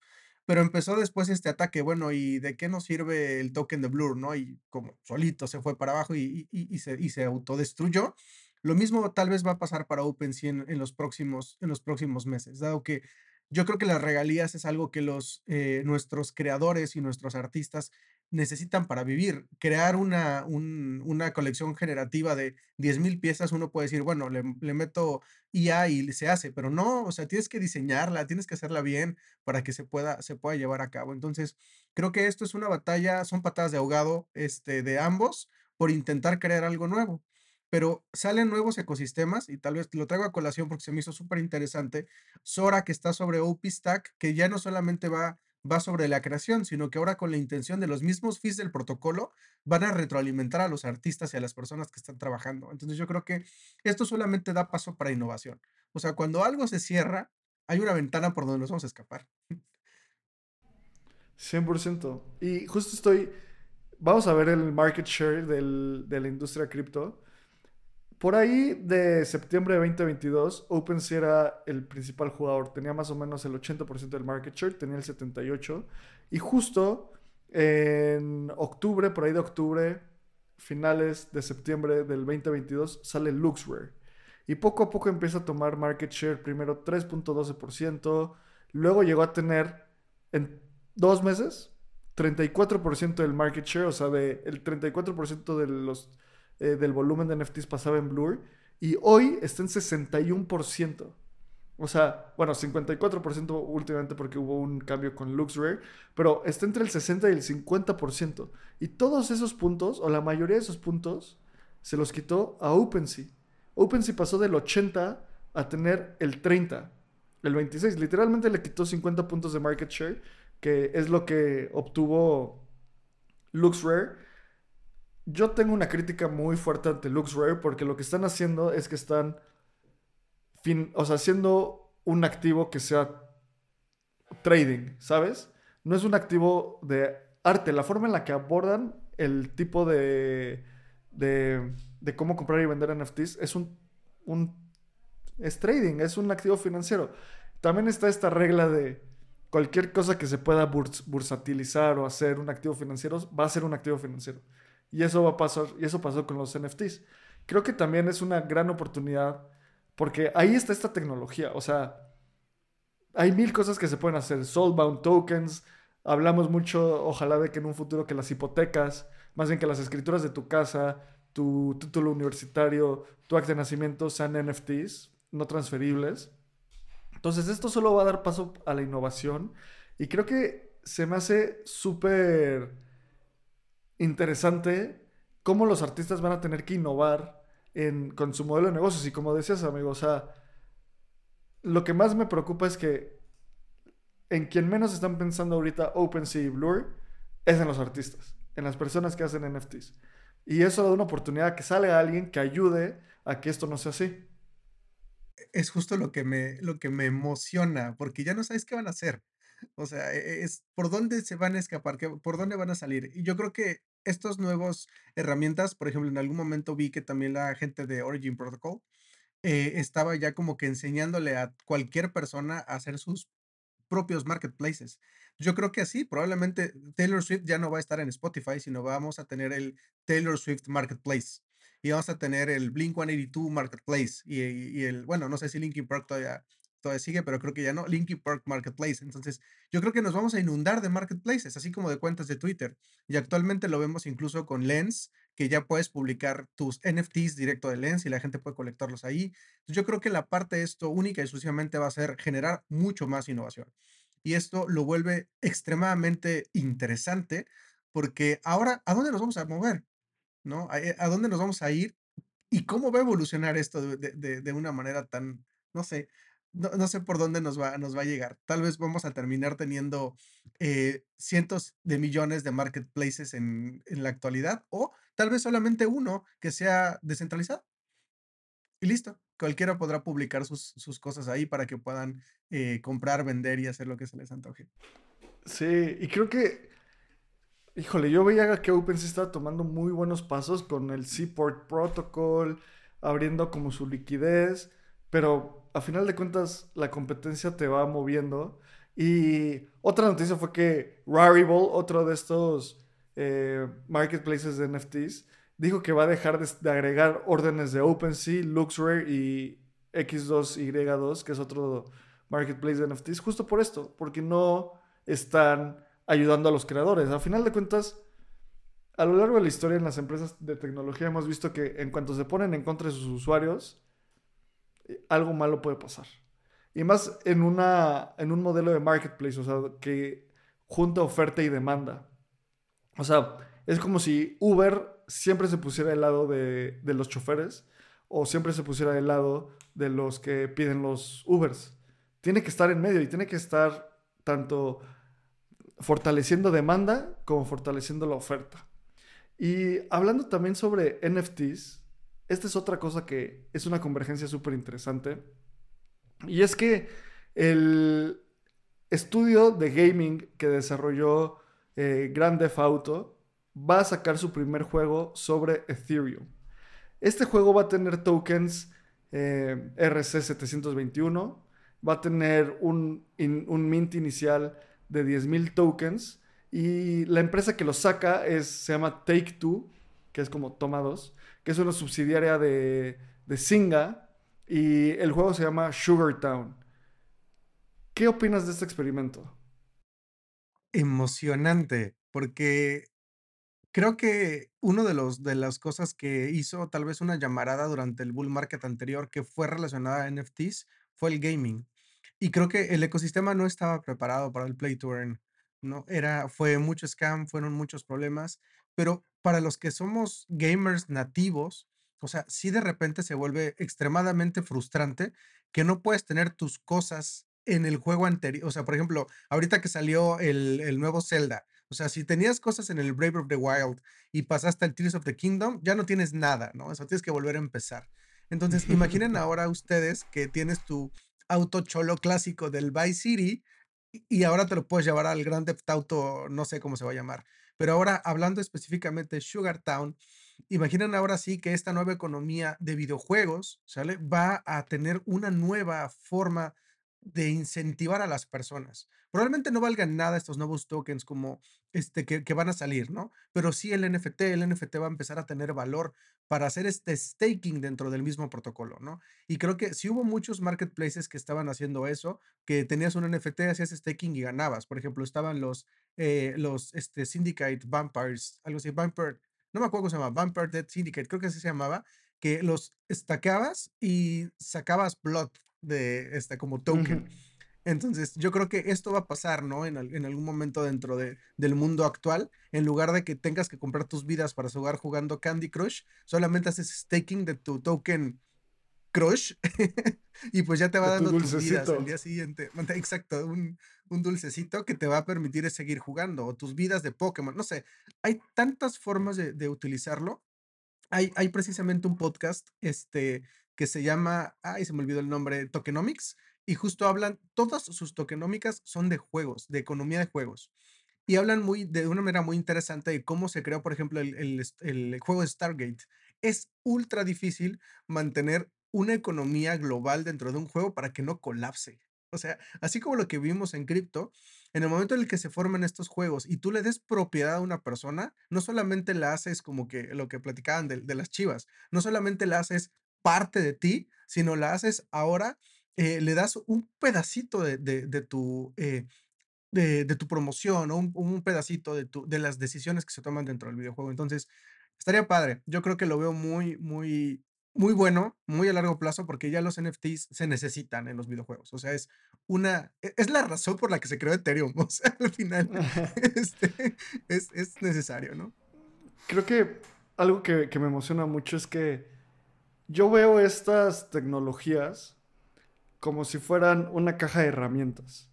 Pero empezó después este ataque, bueno, ¿y de qué nos sirve el token de Blur, no? Y como solito se fue para abajo y, y, se, y se autodestruyó. Lo mismo tal vez va a pasar para OpenSea en, en, los, próximos, en los próximos meses, dado que yo creo que las regalías es algo que los, eh, nuestros creadores y nuestros artistas necesitan para vivir. Crear una, una colección generativa de 10.000 piezas, uno puede decir, bueno, le, meto IA y se hace, pero no, o sea, tienes que diseñarla, tienes que hacerla bien para que se pueda, se pueda llevar a cabo. Entonces, creo que esto es una batalla, son patadas de ahogado este, de ambos por intentar crear algo nuevo. Pero salen nuevos ecosistemas y tal vez lo traigo a colación porque se me hizo súper interesante. Sora, que está sobre OP-Stack, que ya no solamente va va sobre la creación, sino que ahora con la intención de los mismos fees del protocolo van a retroalimentar a los artistas y a las personas que están trabajando. Entonces yo creo que esto solamente da paso para innovación. O sea, cuando algo se cierra, hay una ventana por donde nos vamos a escapar. 100%. Y justo estoy, vamos a ver el market share del, de la industria cripto. Por ahí de septiembre de 2022, OpenSea era el principal jugador. Tenía más o menos el 80% del market share, tenía el 78%. Y justo en octubre, por ahí de octubre, finales de septiembre del 2022, sale LuxRare. Y poco a poco empieza a tomar market share, primero 3.12%, luego llegó a tener en dos meses 34% del market share, o sea, de, el 34% de los eh, del volumen de NFTs pasaba en Blur y hoy está en 61%. O sea, bueno, 54% últimamente porque hubo un cambio con LuxRare, pero está entre el 60 y el 50%. Y todos esos puntos, o la mayoría de esos puntos, se los quitó a OpenSea. OpenSea pasó del 80 a tener el 30, el 26. Literalmente le quitó 50 puntos de market share, que es lo que obtuvo LuxRare yo tengo una crítica muy fuerte ante LuxRare porque lo que están haciendo es que están o sea, haciendo un activo que sea trading, ¿sabes? No es un activo de arte. La forma en la que abordan el tipo de, de, de cómo comprar y vender NFTs es un, un es trading, es un activo financiero. También está esta regla de cualquier cosa que se pueda bursatilizar o hacer un activo financiero va a ser un activo financiero. Y eso va a pasar, y eso pasó con los NFTs. Creo que también es una gran oportunidad porque ahí está esta tecnología, o sea, hay mil cosas que se pueden hacer, soulbound tokens, hablamos mucho, ojalá de que en un futuro que las hipotecas, más bien que las escrituras de tu casa, tu título universitario, tu acta de nacimiento sean NFTs, no transferibles. Entonces esto solo va a dar paso a la innovación y creo que se me hace súper interesante cómo los artistas van a tener que innovar en, con su modelo de negocios. Y como decías, amigo, o sea, lo que más me preocupa es que en quien menos están pensando ahorita OpenSea y Blur es en los artistas, en las personas que hacen NFTs. Y eso da una oportunidad que sale a alguien que ayude a que esto no sea así es justo lo que me, lo que me emociona, porque ya no sabes qué van a hacer. O sea, e, es por dónde se van a escapar, por dónde van a salir. Y yo creo que estos nuevos herramientas, por ejemplo, en algún momento vi que también la gente de Origin Protocol eh, estaba ya como que enseñándole a cualquier persona a hacer sus propios marketplaces. Yo creo que así, probablemente Taylor Swift ya no va a estar en Spotify, sino vamos a tener el Taylor Swift Marketplace y vamos a tener el Blink 182 Marketplace y, el, bueno, no sé si Linkin Park todavía, todavía sigue, pero creo que ya no, Linkin Park Marketplace. Entonces, yo creo que nos vamos a inundar de marketplaces, así como de cuentas de Twitter. Y actualmente lo vemos incluso con Lens, que ya puedes publicar tus NFTs directo de Lens y la gente puede colectarlos ahí. yo creo que la parte de esto única y exclusivamente va a ser generar mucho más innovación. Y esto lo vuelve extremadamente interesante porque ahora, ¿a dónde nos vamos a mover? ¿no? Eh, ¿A, dónde nos vamos a ir? ¿Y cómo va a evolucionar esto de, una manera tan, no sé, no, sé por dónde nos va, nos va a llegar? Tal vez vamos a terminar teniendo eh, cientos de millones de marketplaces en, la actualidad o tal vez solamente uno que sea descentralizado. Y listo, cualquiera podrá publicar sus, cosas ahí para que puedan eh, comprar, vender y hacer lo que se les antoje. Sí, y creo que Híjole, yo veía que OpenSea estaba tomando muy buenos pasos con el Seaport Protocol, abriendo como su liquidez, pero a final de cuentas la competencia te va moviendo. Y otra noticia fue que Rarible, otro de estos eh, marketplaces de NFTs, dijo que va a dejar de, agregar órdenes de OpenSea, Luxrare y X2Y2, que es otro marketplace de NFTs, justo por esto, porque no están ayudando a los creadores. A final de cuentas, a lo largo de la historia en las empresas de tecnología hemos visto que en cuanto se ponen en contra de sus usuarios, algo malo puede pasar. Y más en, una, en un modelo de marketplace, o sea, que junta oferta y demanda. O sea, es como si Uber siempre se pusiera al lado de, de los choferes o siempre se pusiera al lado de los que piden los Ubers. Tiene que estar en medio y tiene que estar tanto fortaleciendo demanda como fortaleciendo la oferta. Y hablando también sobre NFTs, esta es otra cosa que es una convergencia súper interesante. Y es que el estudio de gaming que desarrolló eh, Grand Theft Auto va a sacar su primer juego sobre Ethereum. Este juego va a tener tokens eh, RC721, va a tener un, un mint inicial de 10.000 tokens. Y la empresa que lo saca es, se llama Take Two, que es como Toma 2, que es una subsidiaria de, de Singa. Y el juego se llama Sugar Town. ¿Qué opinas de este experimento? Emocionante, porque creo que uno de de las cosas que hizo tal vez una llamarada durante el bull market anterior que fue relacionada a NFTs fue el gaming. Y creo que el ecosistema no estaba preparado para el play to earn, ¿no? Era, fue mucho scam, fueron muchos problemas, pero para los que somos gamers nativos, o sea, sí de repente se vuelve extremadamente frustrante que no puedes tener tus cosas en el juego anterior. O sea, por ejemplo, ahorita que salió el, el nuevo Zelda, o sea, si tenías cosas en el Brave of the Wild y pasaste al Tears of the Kingdom, ya no tienes nada, ¿no? O sea, tienes que volver a empezar. Entonces, imaginen ahora ustedes que tienes tu auto cholo clásico del Vice City y ahora te lo puedes llevar al Grand Theft Auto, no sé cómo se va a llamar. Pero ahora, hablando específicamente de Sugar Town, imaginen ahora sí que esta nueva economía de videojuegos, ¿sale? Va a tener una nueva forma de incentivar a las personas. Probablemente no valgan nada estos nuevos tokens como este que, que van a salir, ¿no? Pero sí el NFT, el NFT va a empezar a tener valor para hacer este staking dentro del mismo protocolo, ¿no? Y creo que sí hubo muchos marketplaces que estaban haciendo eso, que tenías un NFT, hacías staking y ganabas. Por ejemplo, estaban los, eh, los este, Syndicate Vampires, algo así, Vampire, no me acuerdo cómo se llama, Vampire Dead Syndicate, creo que así se llamaba, que los stackeabas y sacabas blood de este como token. Entonces, yo creo que esto va a pasar, ¿no? En, en algún momento dentro de, del mundo actual, en lugar de que tengas que comprar tus vidas para jugar jugando Candy Crush, solamente haces staking de tu token Crush y pues ya te va dando tus vidas al día siguiente. Exacto, un, un, dulcecito que te va a permitir seguir jugando o tus vidas de Pokémon, no sé, hay tantas formas de, de utilizarlo. Hay, hay precisamente un podcast este, que se llama, ay, se me olvidó el nombre, Tokenomics, y justo hablan, todas sus tokenómicas son de juegos, de economía de juegos. Y hablan muy, de una manera muy interesante de cómo se creó, por ejemplo, el, el, juego de Stargate. Es ultra difícil mantener una economía global dentro de un juego para que no colapse. O sea, así como lo que vimos en cripto, en el momento en el que se forman estos juegos y tú le des propiedad a una persona, no solamente la haces como que lo que platicaban de, de las chivas, no solamente la haces parte de ti, sino la haces ahora, eh, le das un pedacito de, de, de tu, eh, de, de, tu promoción o un, un, pedacito de, tu, de las decisiones que se toman dentro del videojuego. Entonces, estaría padre. Yo creo que lo veo muy, muy, muy bueno, muy a largo plazo, porque ya los NFTs se necesitan en los videojuegos. O sea, es una, e, es la razón por la que se creó Ethereum. O sea, al final este, es, es, necesario, ¿no? Creo que algo que, que me emociona mucho es que yo veo estas tecnologías como si fueran una caja de herramientas.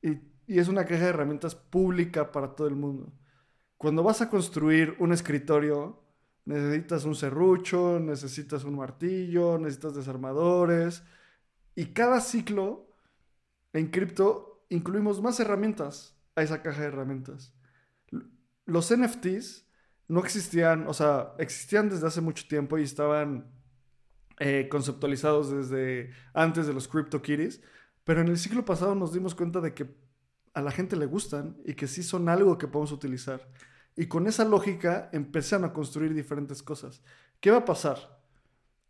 Y, es una caja de herramientas pública para todo el mundo. Cuando vas a construir un escritorio, necesitas un serrucho, necesitas un martillo, necesitas desarmadores. Y cada ciclo en cripto incluimos más herramientas a esa caja de herramientas. Los NFTs no existían, o sea, existían desde hace mucho tiempo y estaban eh, conceptualizados desde antes de los CryptoKitties, pero en el siglo pasado nos dimos cuenta de que a la gente le gustan y que sí son algo que podemos utilizar. Y con esa lógica empezaron a construir diferentes cosas. ¿Qué va a pasar?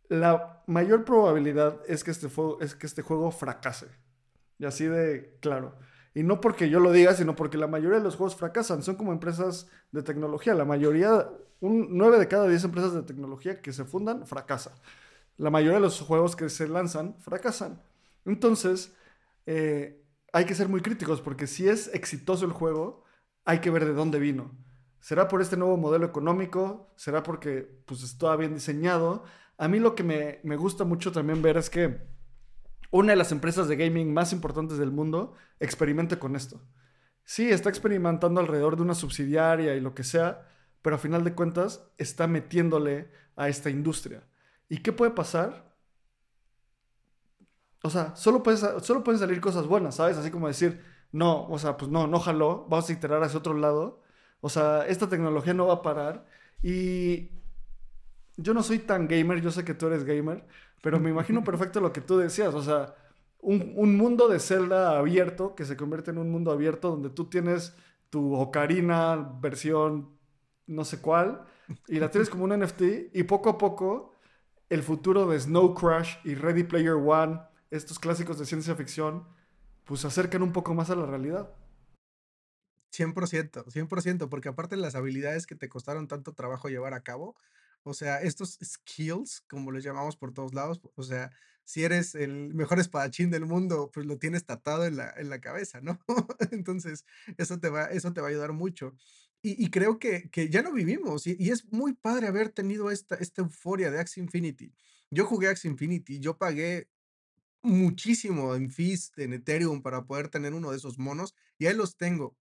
La mayor probabilidad es que este, es que este juego fracase. Y así de claro. Y no porque yo lo diga, sino porque la mayoría de los juegos fracasan. Son como empresas de tecnología. La mayoría, un 9 de cada 10 empresas de tecnología que se fundan, fracasa. La mayoría de los juegos que se lanzan, fracasan. Entonces, eh, hay que ser muy críticos porque si es exitoso el juego, hay que ver de dónde vino. ¿Será por este nuevo modelo económico? ¿Será porque pues, está bien diseñado? A mí lo que me, me gusta mucho también ver es que una de las empresas de gaming más importantes del mundo experimente con esto. Sí, está experimentando alrededor de una subsidiaria y lo que sea, pero a final de cuentas está metiéndole a esta industria. ¿Y qué puede pasar? O sea, solo, solo pueden salir cosas buenas, ¿sabes? Así como decir, no, o sea, pues no, no jaló, vamos a iterar hacia otro lado. O sea, esta tecnología no va a parar. Y yo no soy tan gamer, yo sé que tú eres gamer, pero me imagino perfecto lo que tú decías, o sea, un, un, mundo de Zelda abierto que se convierte en un mundo abierto donde tú tienes tu Ocarina versión no sé cuál y la tienes como un NFT y poco a poco el futuro de Snow Crash y Ready Player One, estos clásicos de ciencia ficción, pues se acercan un poco más a la realidad. 100%, 100%, porque aparte de las habilidades que te costaron tanto trabajo llevar a cabo, o sea, estos skills, como los llamamos por todos lados, o sea, si eres el mejor espadachín del mundo, pues lo tienes tatuado en la, en la cabeza, ¿no? Entonces, eso te va, eso te va a ayudar mucho. Y, y creo que, que, ya lo vivimos y, y, es muy padre haber tenido esta, esta euforia de Axie Infinity. Yo jugué Axie Infinity, yo pagué muchísimo en fees en Ethereum para poder tener uno de esos monos y ahí los tengo.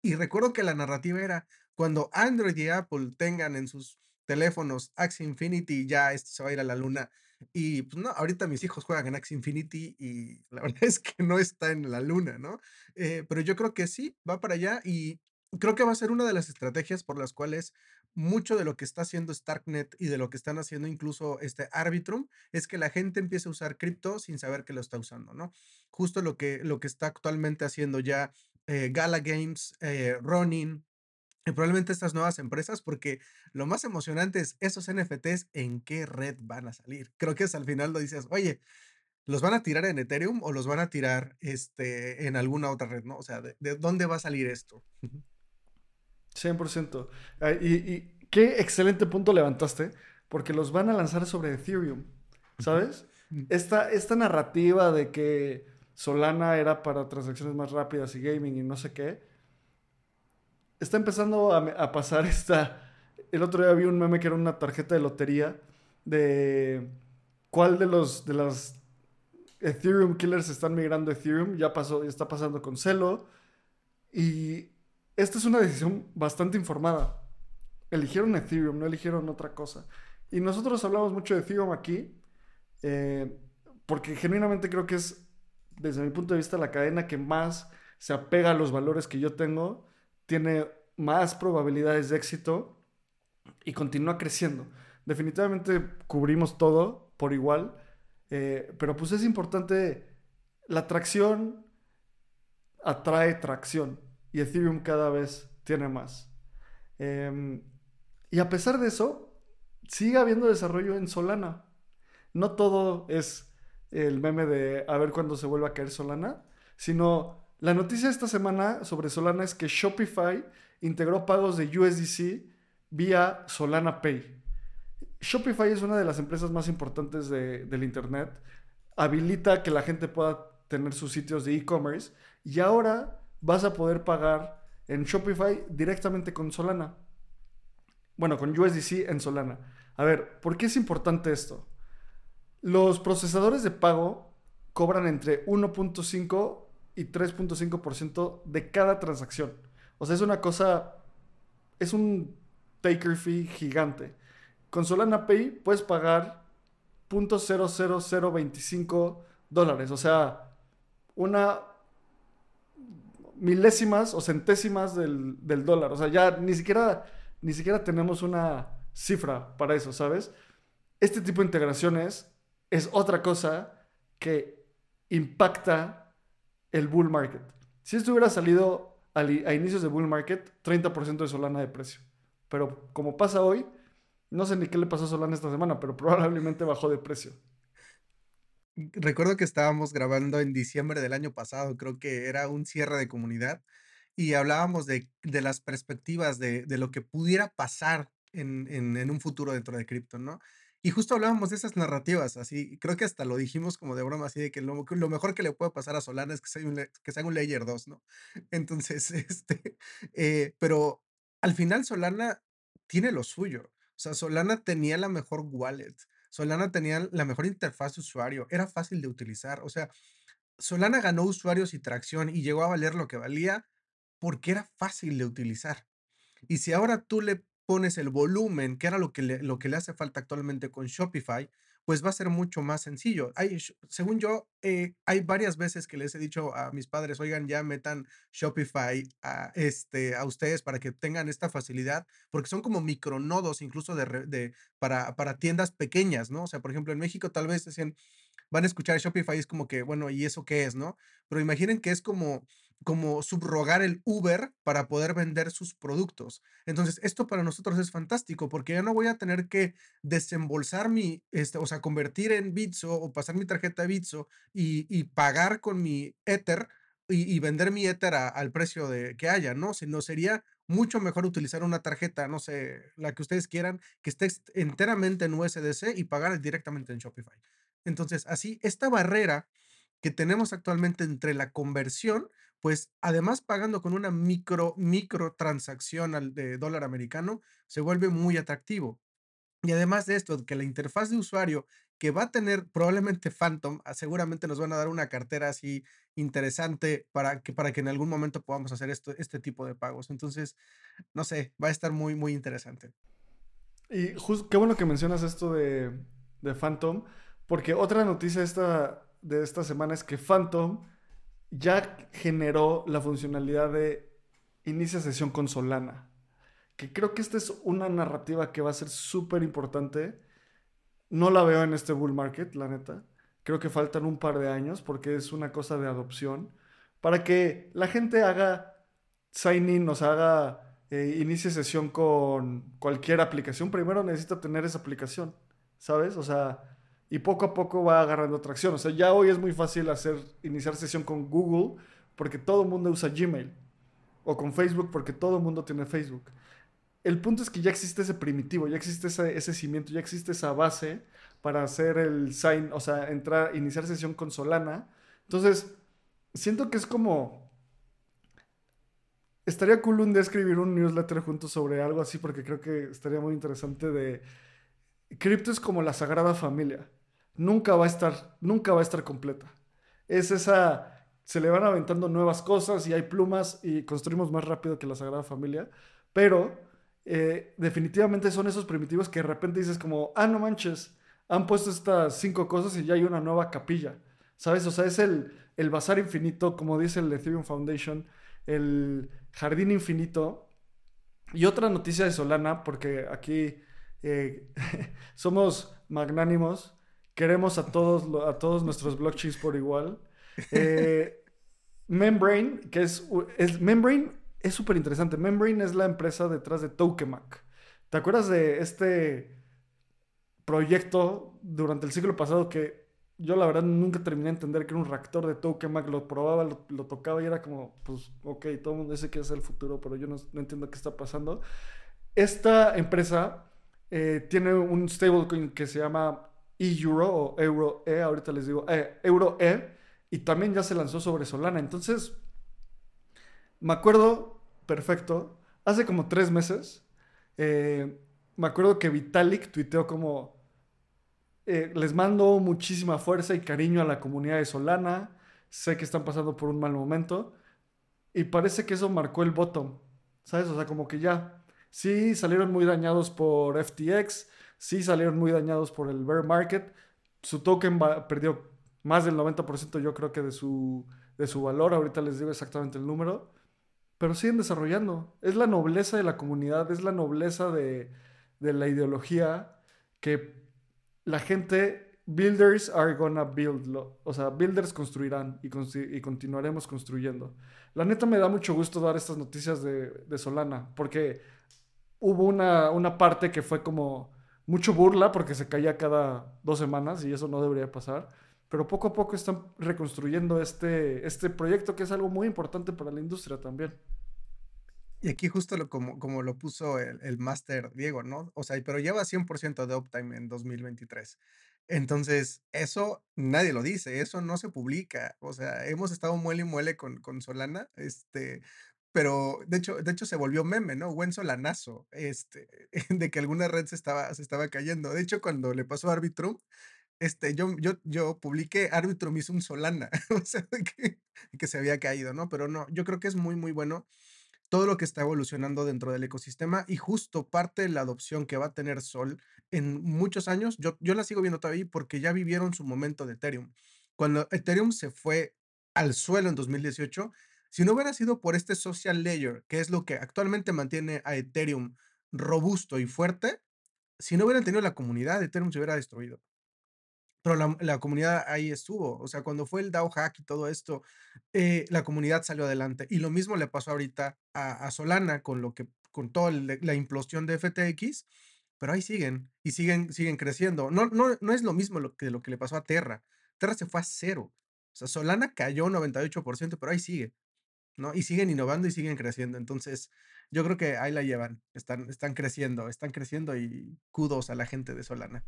Y recuerdo que la narrativa era, cuando Android y Apple tengan en sus teléfonos Axie Infinity, ya esto se va a ir a la luna. Y pues no, ahorita mis hijos juegan en Axie Infinity y la verdad es que no está en la luna, ¿no? Eh, pero yo creo que sí, va para allá y creo que va a ser una de las estrategias por las cuales mucho de lo que está haciendo Starknet y de lo que están haciendo incluso este Arbitrum es que la gente empiece a usar cripto sin saber que lo está usando, ¿no? Justo lo que, lo que está actualmente haciendo ya eh, Gala Games, eh, Ronin, y probablemente estas nuevas empresas, porque lo más emocionante es esos NFTs en qué red van a salir. Creo que es al final lo dices, oye, ¿los van a tirar en Ethereum o los van a tirar este, en alguna otra red? ¿no? O sea, ¿de, de dónde va a salir esto? 100%. Ah, y, y, qué excelente punto levantaste, porque los van a lanzar sobre Ethereum, ¿sabes? Esta, esta narrativa de que Solana era para transacciones más rápidas y gaming y no sé qué, está empezando a, pasar esta... El otro día vi un meme que era una tarjeta de lotería de cuál de los de las Ethereum killers están migrando a Ethereum. Ya pasó, ya está pasando con Celo. Y esta es una decisión bastante informada. Eligieron Ethereum, no eligieron otra cosa. Y nosotros hablamos mucho de Ethereum aquí, eh, porque genuinamente creo que es, desde mi punto de vista, la cadena que más se apega a los valores que yo tengo, tiene más probabilidades de éxito y continúa creciendo. Definitivamente cubrimos todo por igual, eh, pero pues es importante, la tracción atrae tracción y Ethereum cada vez tiene más. Eh, y a pesar de eso, sigue habiendo desarrollo en Solana. No todo es el meme de a ver cuándo se vuelve a caer Solana, sino la noticia esta semana sobre Solana es que Shopify integró pagos de USDC vía Solana Pay. Shopify es una de las empresas más importantes de, del Internet. Habilita que la gente pueda tener sus sitios de e-commerce y ahora vas a poder pagar en Shopify directamente con Solana. Bueno, con USDC en Solana. A ver, ¿por qué es importante esto? Los procesadores de pago cobran entre 1.5 y 3.5% de cada transacción. O sea, es una cosa, es un taker fee gigante. Con Solana Pay puedes pagar .00025 dólares, o sea, una milésimas o centésimas del, dólar. O sea, ya ni siquiera, ni siquiera tenemos una cifra para eso, ¿sabes? Este tipo de integraciones es otra cosa que impacta el bull market. Si esto hubiera salido a inicios de bull market, 30% de Solana de precio. Pero como pasa hoy, no sé ni qué le pasó a Solana esta semana, pero probablemente bajó de precio. Recuerdo que estábamos grabando en diciembre del año pasado, creo que era un cierre de comunidad, y hablábamos de, las perspectivas de, lo que pudiera pasar en, en un futuro dentro de cripto, ¿no? Y justo hablábamos de esas narrativas, así, creo que hasta lo dijimos como de broma, así de que lo, mejor que le puede pasar a Solana es que sea un, que sea un Layer 2, ¿no? Entonces, este, eh, pero al final Solana tiene lo suyo. O sea, Solana tenía la mejor wallet. Solana tenía la mejor interfaz de usuario, era fácil de utilizar. O sea, Solana ganó usuarios y tracción y llegó a valer lo que valía porque era fácil de utilizar. Y si ahora tú le pones el volumen, que era lo que le, lo que le hace falta actualmente con Shopify, pues va a ser mucho más sencillo. Hay, según yo, eh, hay varias veces que les he dicho a mis padres, oigan, ya metan Shopify a, este, a ustedes para que tengan esta facilidad, porque son como micronodos incluso de, para, para tiendas pequeñas, ¿no? O sea, por ejemplo, en México tal vez decían, van a escuchar Shopify es como que, bueno, ¿y eso qué es, no? Pero imaginen que es como como subrogar el Uber para poder vender sus productos. Entonces, esto para nosotros es fantástico porque ya no voy a tener que desembolsar mi, este, o sea, convertir en Bitso o pasar mi tarjeta de Bitso y, y pagar con mi Ether y, y vender mi Ether a, al precio de, que haya, ¿no? Sino sería mucho mejor utilizar una tarjeta, no sé, la que ustedes quieran, que esté enteramente en USDC y pagar directamente en Shopify. Entonces, así, esta barrera que tenemos actualmente entre la conversión pues además pagando con una micro, micro transacción al de dólar americano, se vuelve muy atractivo. Y además de esto, que la interfaz de usuario que va a tener probablemente Phantom, ah, seguramente nos van a dar una cartera así interesante para que, para que en algún momento podamos hacer esto, este tipo de pagos. Entonces, no sé, va a estar muy, muy interesante. Y justo, qué bueno que mencionas esto de, de Phantom, Porque otra noticia de esta semana es que Phantom ya generó la funcionalidad de inicia sesión con Solana. Que creo que esta es una narrativa que va a ser súper importante. No la veo en este bull market, la neta. Creo que faltan un par de años porque es una cosa de adopción. Para que la gente haga sign in, o haga, eh, inicie sesión con cualquier aplicación. Primero necesita tener esa aplicación, ¿sabes? O sea, y poco a poco va agarrando tracción. O sea, ya hoy es muy fácil hacer, iniciar sesión con Google porque todo el mundo usa Gmail. O con Facebook porque todo el mundo tiene Facebook. El punto es que ya existe ese primitivo, ya existe ese, cimiento, ya existe esa base para hacer el sign, o sea, entrar, iniciar sesión con Solana. Entonces, siento que es como... Estaría cool un día escribir un newsletter juntos sobre algo así porque creo que estaría muy interesante de... Cripto es como la sagrada familia nunca va a estar, nunca va a estar completa. Es esa, se le van aventando nuevas cosas y hay plumas y construimos más rápido que la Sagrada Familia, pero eh, definitivamente son esos primitivos que de repente dices como, ah, no manches, han puesto estas cinco cosas y ya hay una nueva capilla, ¿sabes? O sea, es el, el bazar infinito, como dice el Ethereum Foundation, el jardín infinito. Y otra noticia de Solana, porque aquí eh, somos magnánimos, Queremos a todos, a todos nuestros blockchains por igual. Eh, Membrane, que es, es Membrane es súper interesante. Membrane es la empresa detrás de Tokemak. ¿Te acuerdas de este proyecto durante el siglo pasado que yo la verdad nunca terminé de entender que era un reactor de Tokemak, lo probaba, lo, tocaba y era como, pues, ok, todo el mundo dice que es el futuro, pero yo no, entiendo qué está pasando. Esta empresa eh, tiene un stablecoin que se llama euro o Euro E, ahorita les digo, eh, Euro E, y también ya se lanzó sobre Solana. Entonces, me acuerdo perfecto, hace como tres meses, eh, me acuerdo que Vitalik tuiteó como, eh, les mando muchísima fuerza y cariño a la comunidad de Solana, sé que están pasando por un mal momento, y parece que eso marcó el bottom, ¿sabes? O sea, como que ya, sí salieron muy dañados por FTX, sí salieron muy dañados por el bear market. Su token perdió más del 90% yo creo que de su, de su valor. Ahorita les digo exactamente el número. Pero siguen desarrollando. Es la nobleza de la comunidad, es la nobleza de, la ideología que la gente, builders are gonna build. O sea, builders construirán y, y, continuaremos construyendo. La neta me da mucho gusto dar estas noticias de, de Solana porque hubo una, una parte que fue como mucho burla porque se caía cada dos semanas y eso no debería pasar. Pero poco a poco están reconstruyendo este, este proyecto que es algo muy importante para la industria también. Y aquí justo como, como lo puso el, el máster Diego, ¿no? O sea, pero lleva 100% de uptime en 2023. Entonces, eso nadie lo dice, eso no se publica. O sea, hemos estado muele y muele con, con Solana, este, pero de hecho, de hecho se volvió meme, ¿no? Buen solanazo, este, de que alguna red se estaba, se estaba cayendo. De hecho, cuando le pasó a Arbitrum, este, yo, yo, yo publiqué Arbitrum hizo un Solana, o sea, que, que se había caído, ¿no? Pero no, yo creo que es muy, muy bueno todo lo que está evolucionando dentro del ecosistema y justo parte de la adopción que va a tener Sol en muchos años, yo, yo la sigo viendo todavía porque ya vivieron su momento de Ethereum. Cuando Ethereum se fue al suelo en 2018, si no hubiera sido por este social layer, que es lo que actualmente mantiene a Ethereum robusto y fuerte, si no hubieran tenido la comunidad, Ethereum se hubiera destruido. Pero la, comunidad ahí estuvo. O sea, cuando fue el DAO hack y todo esto, eh, la comunidad salió adelante. Y lo mismo le pasó ahorita a, Solana con lo que, con toda la implosión de FTX, pero ahí siguen y siguen, siguen creciendo. No, no, no es lo mismo lo que, lo que le pasó a Terra. Terra se fue a cero. O sea, Solana cayó 98%, pero ahí sigue. ¿No? Y siguen innovando y siguen creciendo. Entonces, yo creo que ahí la llevan. Están, están creciendo, están creciendo y kudos a la gente de Solana.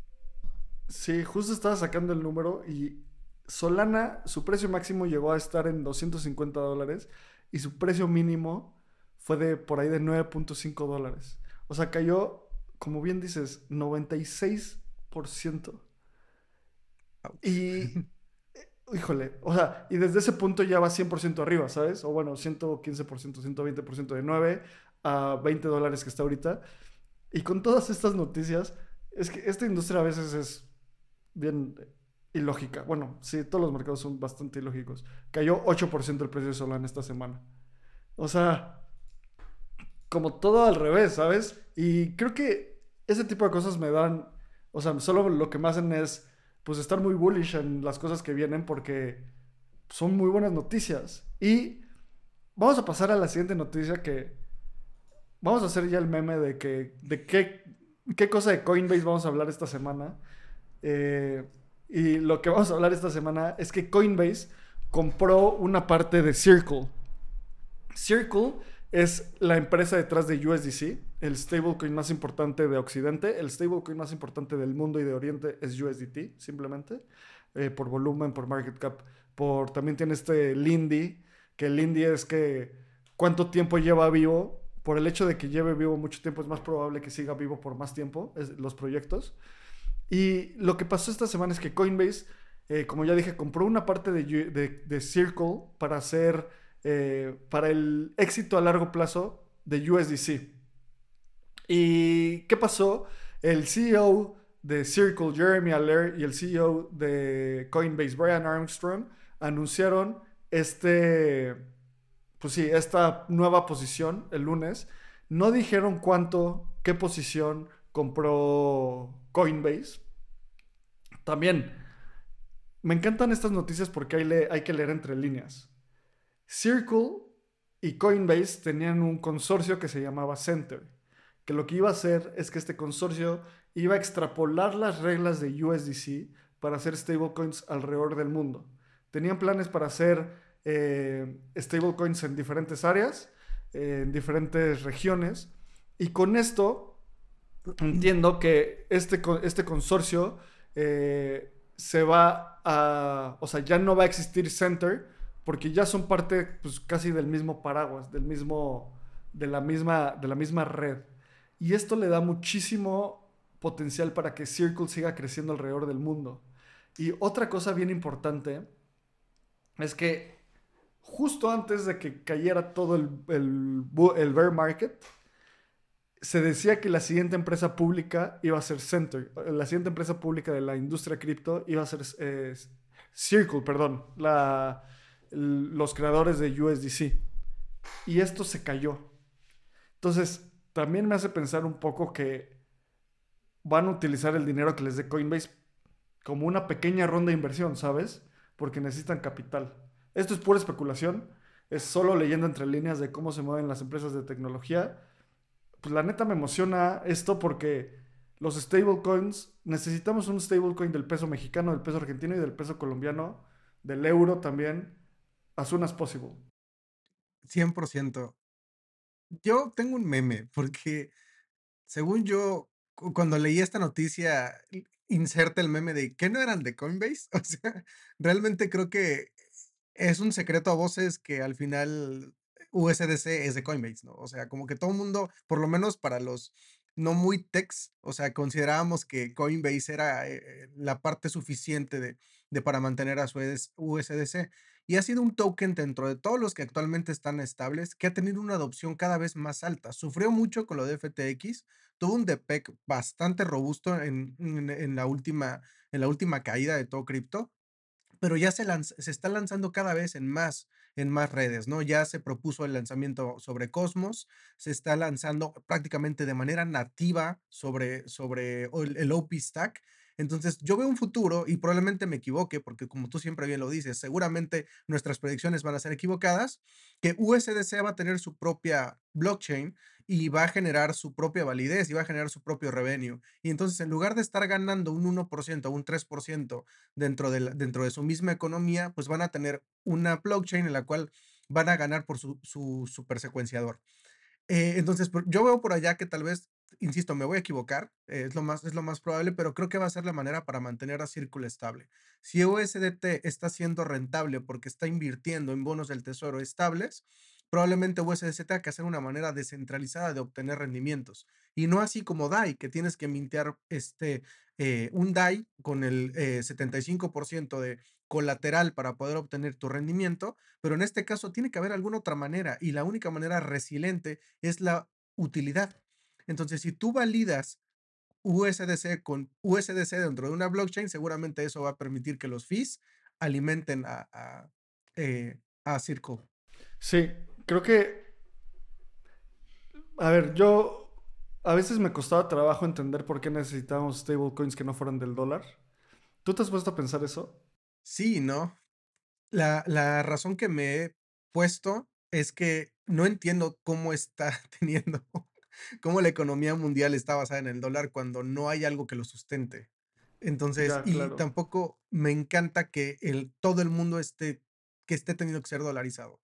Sí, justo estaba sacando el número y Solana, su precio máximo llegó a estar en 250 dólares y su precio mínimo fue de por ahí de 9.5 dólares. O sea, cayó, como bien dices, 96%. Y híjole, o sea, y desde ese punto ya va 100% arriba, ¿sabes? O bueno, 115%, 120% de 9 a 20 dólares que está ahorita. Y con todas estas noticias, es que esta industria a veces es bien ilógica. Bueno, sí, todos los mercados son bastante ilógicos. Cayó 8% el precio de Solana esta semana. O sea, como todo al revés, ¿sabes? Y creo que ese tipo de cosas me dan, o sea, solo lo que me hacen es, pues, estar muy bullish en las cosas que vienen porque son muy buenas noticias. Y vamos a pasar a la siguiente noticia que vamos a hacer ya el meme de que, de qué, qué cosa de Coinbase vamos a hablar esta semana. Eh, y lo que vamos a hablar esta semana es que Coinbase compró una parte de Circle. Circle es la empresa detrás de USDC, el stablecoin más importante de Occidente. El stablecoin más importante del mundo y de Oriente es USDT, simplemente, eh, por volumen, por market cap. Por, también tiene este Lindy, que Lindy es que cuánto tiempo lleva vivo. Por el hecho de que lleve vivo mucho tiempo, es más probable que siga vivo por más tiempo los proyectos. Y lo que pasó esta semana es que Coinbase, eh, como ya dije, compró una parte de, Circle para hacer, eh, para el éxito a largo plazo de USDC. ¿Y qué pasó? El CEO de Circle, Jeremy Aller, y el CEO de Coinbase, Brian Armstrong, anunciaron este, pues sí, esta nueva posición el lunes. No dijeron cuánto, qué posición compró Coinbase. También, me encantan estas noticias porque hay, hay que leer entre líneas. Circle y Coinbase tenían un consorcio que se llamaba Center, que lo que iba a hacer es que este consorcio iba a extrapolar las reglas de USDC para hacer stablecoins alrededor del mundo. Tenían planes para hacer eh, stablecoins en diferentes áreas, en diferentes regiones, y con esto entiendo que este, este consorcio eh, se va a, o sea, ya no va a existir Center porque ya son parte pues, casi del mismo paraguas, del mismo, de la misma, de la misma red. Y esto le da muchísimo potencial para que Circle siga creciendo alrededor del mundo. Y otra cosa bien importante es que justo antes de que cayera todo el, el, bear market, se decía que la siguiente empresa pública iba a ser Center. La siguiente empresa pública de la industria cripto iba a ser eh, Circle, perdón. Los creadores de USDC. Y esto se cayó. Entonces, también me hace pensar un poco que van a utilizar el dinero que les dé Coinbase como una pequeña ronda de inversión, ¿sabes? Porque necesitan capital. Esto es pura especulación. Es solo leyendo entre líneas de cómo se mueven las empresas de tecnología pues la neta me emociona esto porque los stablecoins, necesitamos un stablecoin del peso mexicano, del peso argentino y del peso colombiano, del euro también, as soon as possible. 100%. Yo tengo un meme porque, según yo, cuando leí esta noticia, inserta el meme de que no eran de Coinbase. O sea, realmente creo que es un secreto a voces que al final USDC es de Coinbase, ¿no? O sea, como que todo el mundo, por lo menos para los no muy techs, o sea, considerábamos que Coinbase era eh, la parte suficiente de, de, para mantener a su USDC. Y ha sido un token dentro de todos los que actualmente están estables que ha tenido una adopción cada vez más alta. Sufrió mucho con lo de FTX, tuvo un DPEC bastante robusto en, en, la, última, en la última caída de todo cripto, pero ya se, se está lanzando cada vez en más en más redes, ¿no? Ya se propuso el lanzamiento sobre Cosmos, se está lanzando prácticamente de manera nativa sobre, sobre el, el OP Stack. Entonces, yo veo un futuro y probablemente me equivoque, porque como tú siempre bien lo dices, seguramente nuestras predicciones van a ser equivocadas, que USDC va a tener su propia blockchain y va a generar su propia validez y va a generar su propio revenue. Y entonces, en lugar de estar ganando un 1% o un 3% dentro de, dentro de su misma economía, pues van a tener una blockchain en la cual van a ganar por su, su supersecuenciador. Eh, entonces, yo veo por allá que tal vez, insisto, me voy a equivocar, eh, es, lo más, es lo más probable, pero creo que va a ser la manera para mantener a Círculo estable. Si USDT está siendo rentable porque está invirtiendo en bonos del tesoro estables, probablemente USDC tenga que hacer una manera descentralizada de obtener rendimientos. Y no así como DAI, que tienes que mintear este, eh, un DAI con el 75% de colateral para poder obtener tu rendimiento, pero en este caso tiene que haber alguna otra manera y la única manera resiliente es la utilidad. Entonces, si tú validas USDC con USDC dentro de una blockchain, seguramente eso va a permitir que los fees alimenten a, a, eh, a. Sí, creo que. A ver, yo. A veces me costaba trabajo entender por qué necesitábamos stablecoins que no fueran del dólar. ¿Tú te has puesto a pensar eso? Sí, ¿no? La, la razón que me he puesto es que no entiendo cómo está teniendo, cómo la economía mundial está basada en el dólar cuando no hay algo que lo sustente. Entonces, Ya, y claro. tampoco me encanta que el, todo el mundo esté, que esté teniendo que ser dolarizado.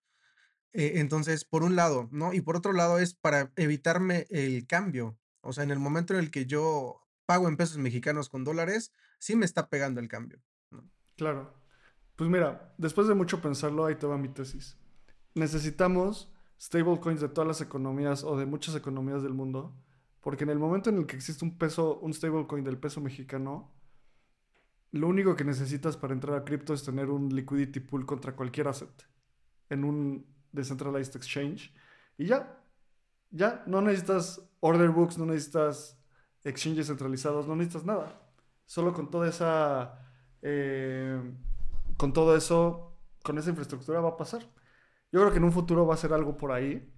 Eh, entonces, por un lado, ¿no? Y por otro lado es para evitarme el cambio. O sea, en el momento en el que yo pago en pesos mexicanos con dólares, sí me está pegando el cambio. Claro. Pues mira, después de mucho pensarlo, ahí te va mi tesis. Necesitamos stablecoins de todas las economías o de muchas economías del mundo, porque en el momento en el que existe un peso, un stablecoin del peso mexicano, lo único que necesitas para entrar a cripto es tener un liquidity pool contra cualquier asset en un decentralized exchange y ya, ya, no necesitas order books, no necesitas exchanges centralizados, no necesitas nada. Solo con toda esa, eh, con todo eso, con esa infraestructura va a pasar. Yo creo que en un futuro va a ser algo por ahí.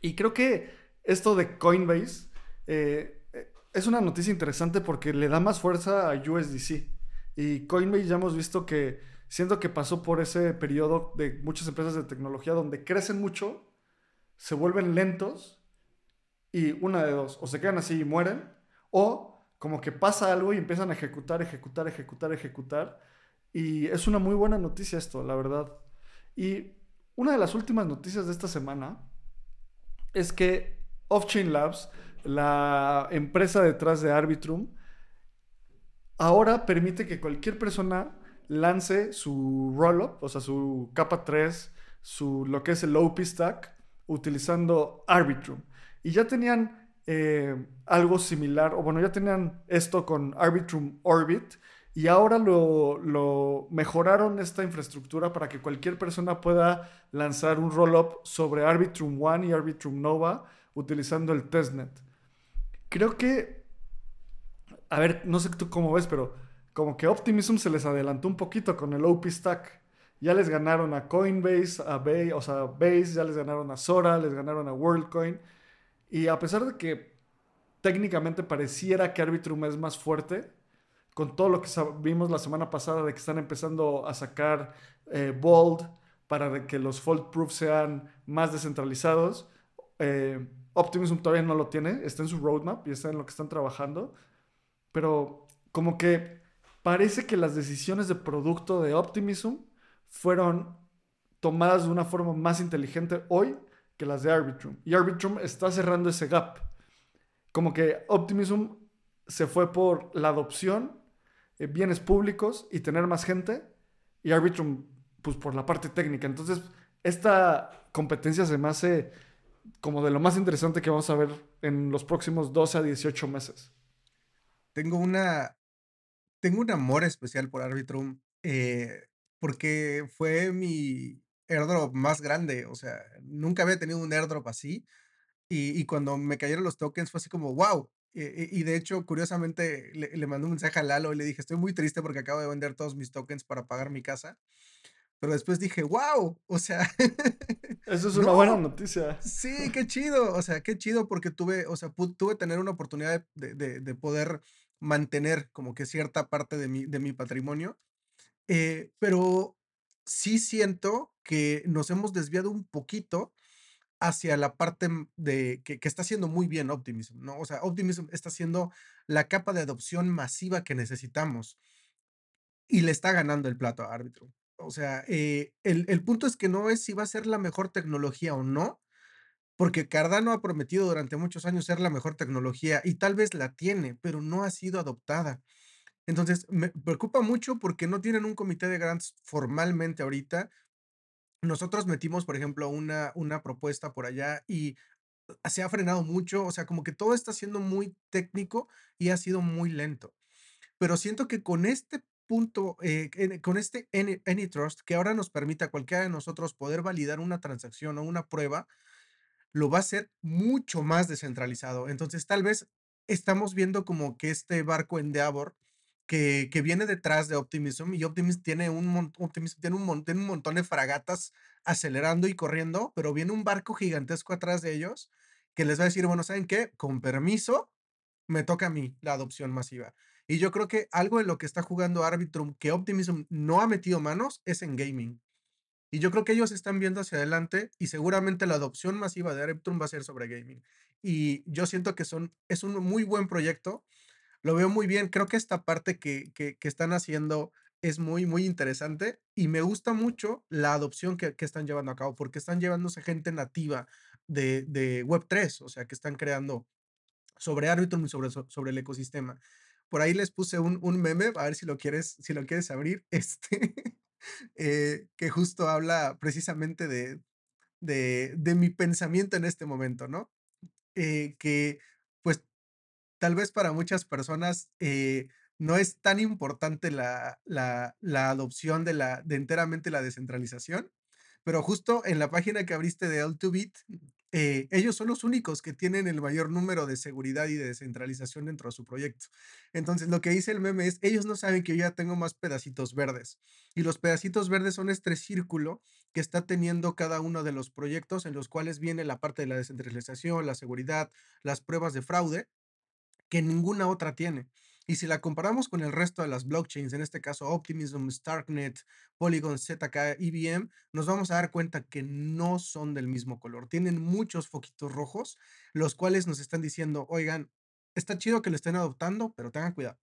Y creo que esto de Coinbase eh, eh, es una noticia interesante porque le da más fuerza a USDC. Y Coinbase ya hemos visto que, siendo que pasó por ese periodo de muchas empresas de tecnología donde crecen mucho, se vuelven lentos y una de dos, o se quedan así y mueren, o como que pasa algo y empiezan a ejecutar, ejecutar, ejecutar, ejecutar. Y es una muy buena noticia esto, la verdad. Y una de las últimas noticias de esta semana es que Offchain Labs, la empresa detrás de Arbitrum, ahora permite que cualquier persona lance su rollup, o sea, su capa 3, su, lo que es el OP stack, utilizando Arbitrum. Y ya tenían eh, algo similar, o bueno, ya tenían esto con Arbitrum Orbit, y ahora lo, mejoraron esta infraestructura para que cualquier persona pueda lanzar un rollup sobre Arbitrum One y Arbitrum Nova utilizando el testnet. Creo que a ver, no sé tú cómo ves, pero como que Optimism se les adelantó un poquito con el OP Stack. Ya les ganaron a Coinbase, a Base, o sea, Base, ya les ganaron a Sora, les ganaron a WorldCoin. Y a pesar de que técnicamente pareciera que Arbitrum es más fuerte, con todo lo que vimos la semana pasada de que están empezando a sacar eh, Bold para que los fault proof sean más descentralizados, eh, Optimism todavía no lo tiene, está en su roadmap y está en lo que están trabajando pero como que parece que las decisiones de producto de Optimism fueron tomadas de una forma más inteligente hoy que las de Arbitrum. Y Arbitrum está cerrando ese gap. Como que Optimism se fue por la adopción, eh, bienes públicos y tener más gente. Y Arbitrum, pues por la parte técnica. Entonces, esta competencia se me hace como de lo más interesante que vamos a ver en los próximos 12 a 18 meses. Tengo una, tengo un amor especial por Arbitrum, eh, porque fue mi airdrop más grande, o sea, nunca había tenido un airdrop así, y, y cuando me cayeron los tokens fue así como, wow. y de hecho, curiosamente, le, le mandé un mensaje a Lalo y le dije, estoy muy triste porque acabo de vender todos mis tokens para pagar mi casa, pero después dije, wow, o sea, Eso es una buena no, noticia. sí, qué chido, o sea, qué chido porque tuve, o sea, tuve tener una oportunidad de, de, de poder mantener como que cierta parte de mi, de mi patrimonio eh, pero sí siento que nos hemos desviado un poquito hacia la parte mm, de que, está haciendo muy bien Optimism, ¿no? O sea, Optimism está haciendo la capa de adopción masiva que necesitamos y le está ganando el plato a Arbitrum. O sea, eh, el, el punto es que no es si va a ser la mejor tecnología o no, porque Cardano ha prometido durante muchos años ser la mejor tecnología y tal vez la tiene, pero no ha sido adoptada. Entonces, me preocupa mucho porque no tienen un comité de grants formalmente ahorita. Nosotros metimos, por ejemplo, una, una propuesta por allá y se ha frenado mucho, o sea, como que todo está siendo muy técnico y ha sido muy lento. Pero siento que con este punto, eh, con este Any, AnyTrust, que ahora nos permite a cualquiera de nosotros poder validar una transacción o una prueba, lo va a hacer mucho más descentralizado. Entonces, tal vez estamos viendo como que este barco Endeavor que, viene detrás de Optimism y Optimism tiene un, Optimism tiene un, un montón de fragatas acelerando y corriendo, pero viene un barco gigantesco atrás de ellos que les va a decir, bueno, ¿saben qué? Con permiso, me toca a mí la adopción masiva. Y yo creo que algo en lo que está jugando Arbitrum que Optimism no ha metido manos es en gaming. Y yo creo que ellos están viendo hacia adelante y seguramente la adopción masiva de Arbitrum va a ser sobre gaming. Y yo siento que son, es un muy buen proyecto. Lo veo muy bien. Creo que esta parte que, que, están haciendo es muy, muy interesante y me gusta mucho la adopción que, que, están llevando a cabo porque están llevándose gente nativa de, de Web3, o sea, que están creando sobre Arbitrum y sobre, sobre el ecosistema. Por ahí les puse un, un meme, a ver si lo quieres, si lo quieres abrir, este, eh, que justo habla precisamente de, de, de, mi pensamiento en este momento, ¿no? Eh, que tal vez para muchas personas eh, no es tan importante la, la, la adopción de, la, de enteramente la descentralización, pero justo en la página que abriste de L2Bit eh, ellos son los únicos que tienen el mayor número de seguridad y de descentralización dentro de su proyecto. Entonces, lo que dice el meme es, ellos no saben que yo ya tengo más pedacitos verdes. Y los pedacitos verdes son este círculo que está teniendo cada uno de los proyectos en los cuales viene la parte de la descentralización, la seguridad, las pruebas de fraude, que ninguna otra tiene. Y si la comparamos con el resto de las blockchains, en este caso Optimism, Starknet, Polygon, ZK, IBM, nos vamos a dar cuenta que no son del mismo color. Tienen muchos foquitos rojos, los cuales nos están diciendo, oigan, está chido que lo estén adoptando, pero tengan cuidado.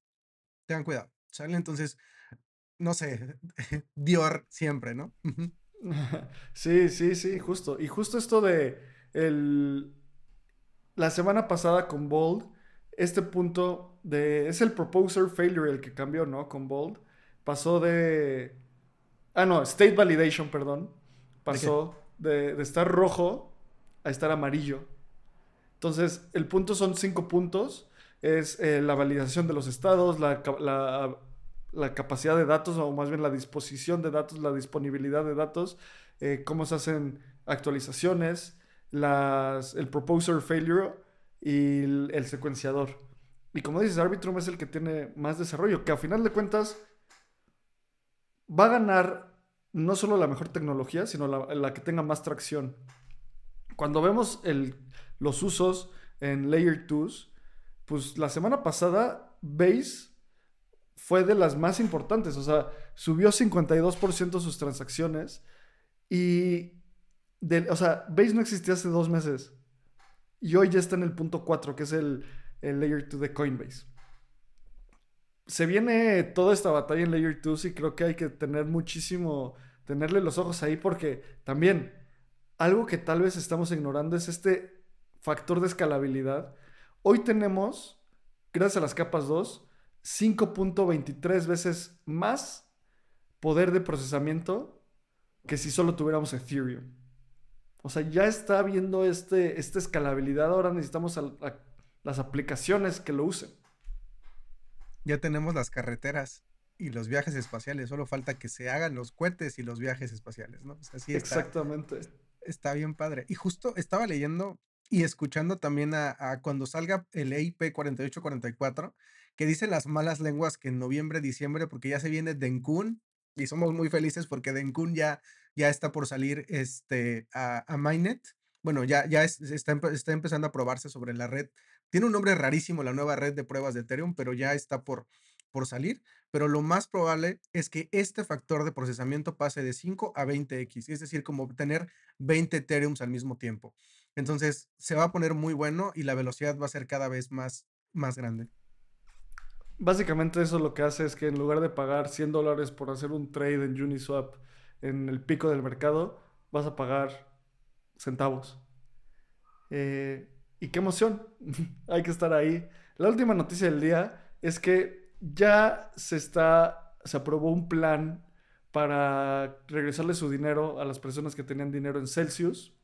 Tengan cuidado. ¿Sale? Entonces, no sé, Dior siempre, ¿no? sí, sí, sí, justo. Y justo esto de el, la semana pasada con Bold este punto de... Es el proposer failure el que cambió, ¿no? Con Bold. Pasó de... Ah, no, state validation, perdón. Pasó de, estar rojo a estar amarillo. Entonces, el punto son cinco puntos. Es eh, la validación de los estados, la, capacidad de datos, o más bien la disposición de datos, la disponibilidad de datos, eh, cómo se hacen actualizaciones, las, el proposer failure y el, secuenciador. Y como dices, Arbitrum es el que tiene más desarrollo, que a final de cuentas va a ganar no solo la mejor tecnología, sino la, que tenga más tracción. Cuando vemos el, los usos en Layer 2, pues la semana pasada Base fue de las más importantes, o sea, subió 52% sus transacciones y, o sea, Base no existía hace dos meses. Y hoy ya está en el punto 4, que es el, Layer 2 de Coinbase. Se viene toda esta batalla en Layer 2 y creo que hay que tener muchísimo, tenerle los ojos ahí porque también algo que tal vez estamos ignorando es este factor de escalabilidad. Hoy tenemos, gracias a las capas 2, 5.23 veces más poder de procesamiento que si solo tuviéramos Ethereum. O sea, ya está viendo este, esta escalabilidad. Ahora necesitamos las aplicaciones que lo usen. Ya tenemos las carreteras y los viajes espaciales. Solo falta que se hagan los cohetes y los viajes espaciales, ¿no? Exactamente. Está bien padre. Y justo estaba leyendo y escuchando también a, cuando salga el EIP 4844, que dice las malas lenguas que en noviembre, diciembre, porque ya se viene Denkun, y somos muy felices porque Denkun ya, ya está por salir este, a, a Mainnet. Bueno, ya, ya está, está, empezando a probarse sobre la red. Tiene un nombre rarísimo la nueva red de pruebas de Ethereum, pero ya está por, por salir. Pero lo más probable es que este factor de procesamiento pase de 5 a 20x, es decir, como obtener 20 Ethereums al mismo tiempo. Entonces, se va a poner muy bueno y la velocidad va a ser cada vez más, más grande. Básicamente eso lo que hace es que en lugar de pagar 100 dólares por hacer un trade en Uniswap en el pico del mercado, vas a pagar centavos. Eh, y qué emoción, hay que estar ahí. La última noticia del día es que ya se está, se aprobó un plan para regresarle su dinero a las personas que tenían dinero en Celsius.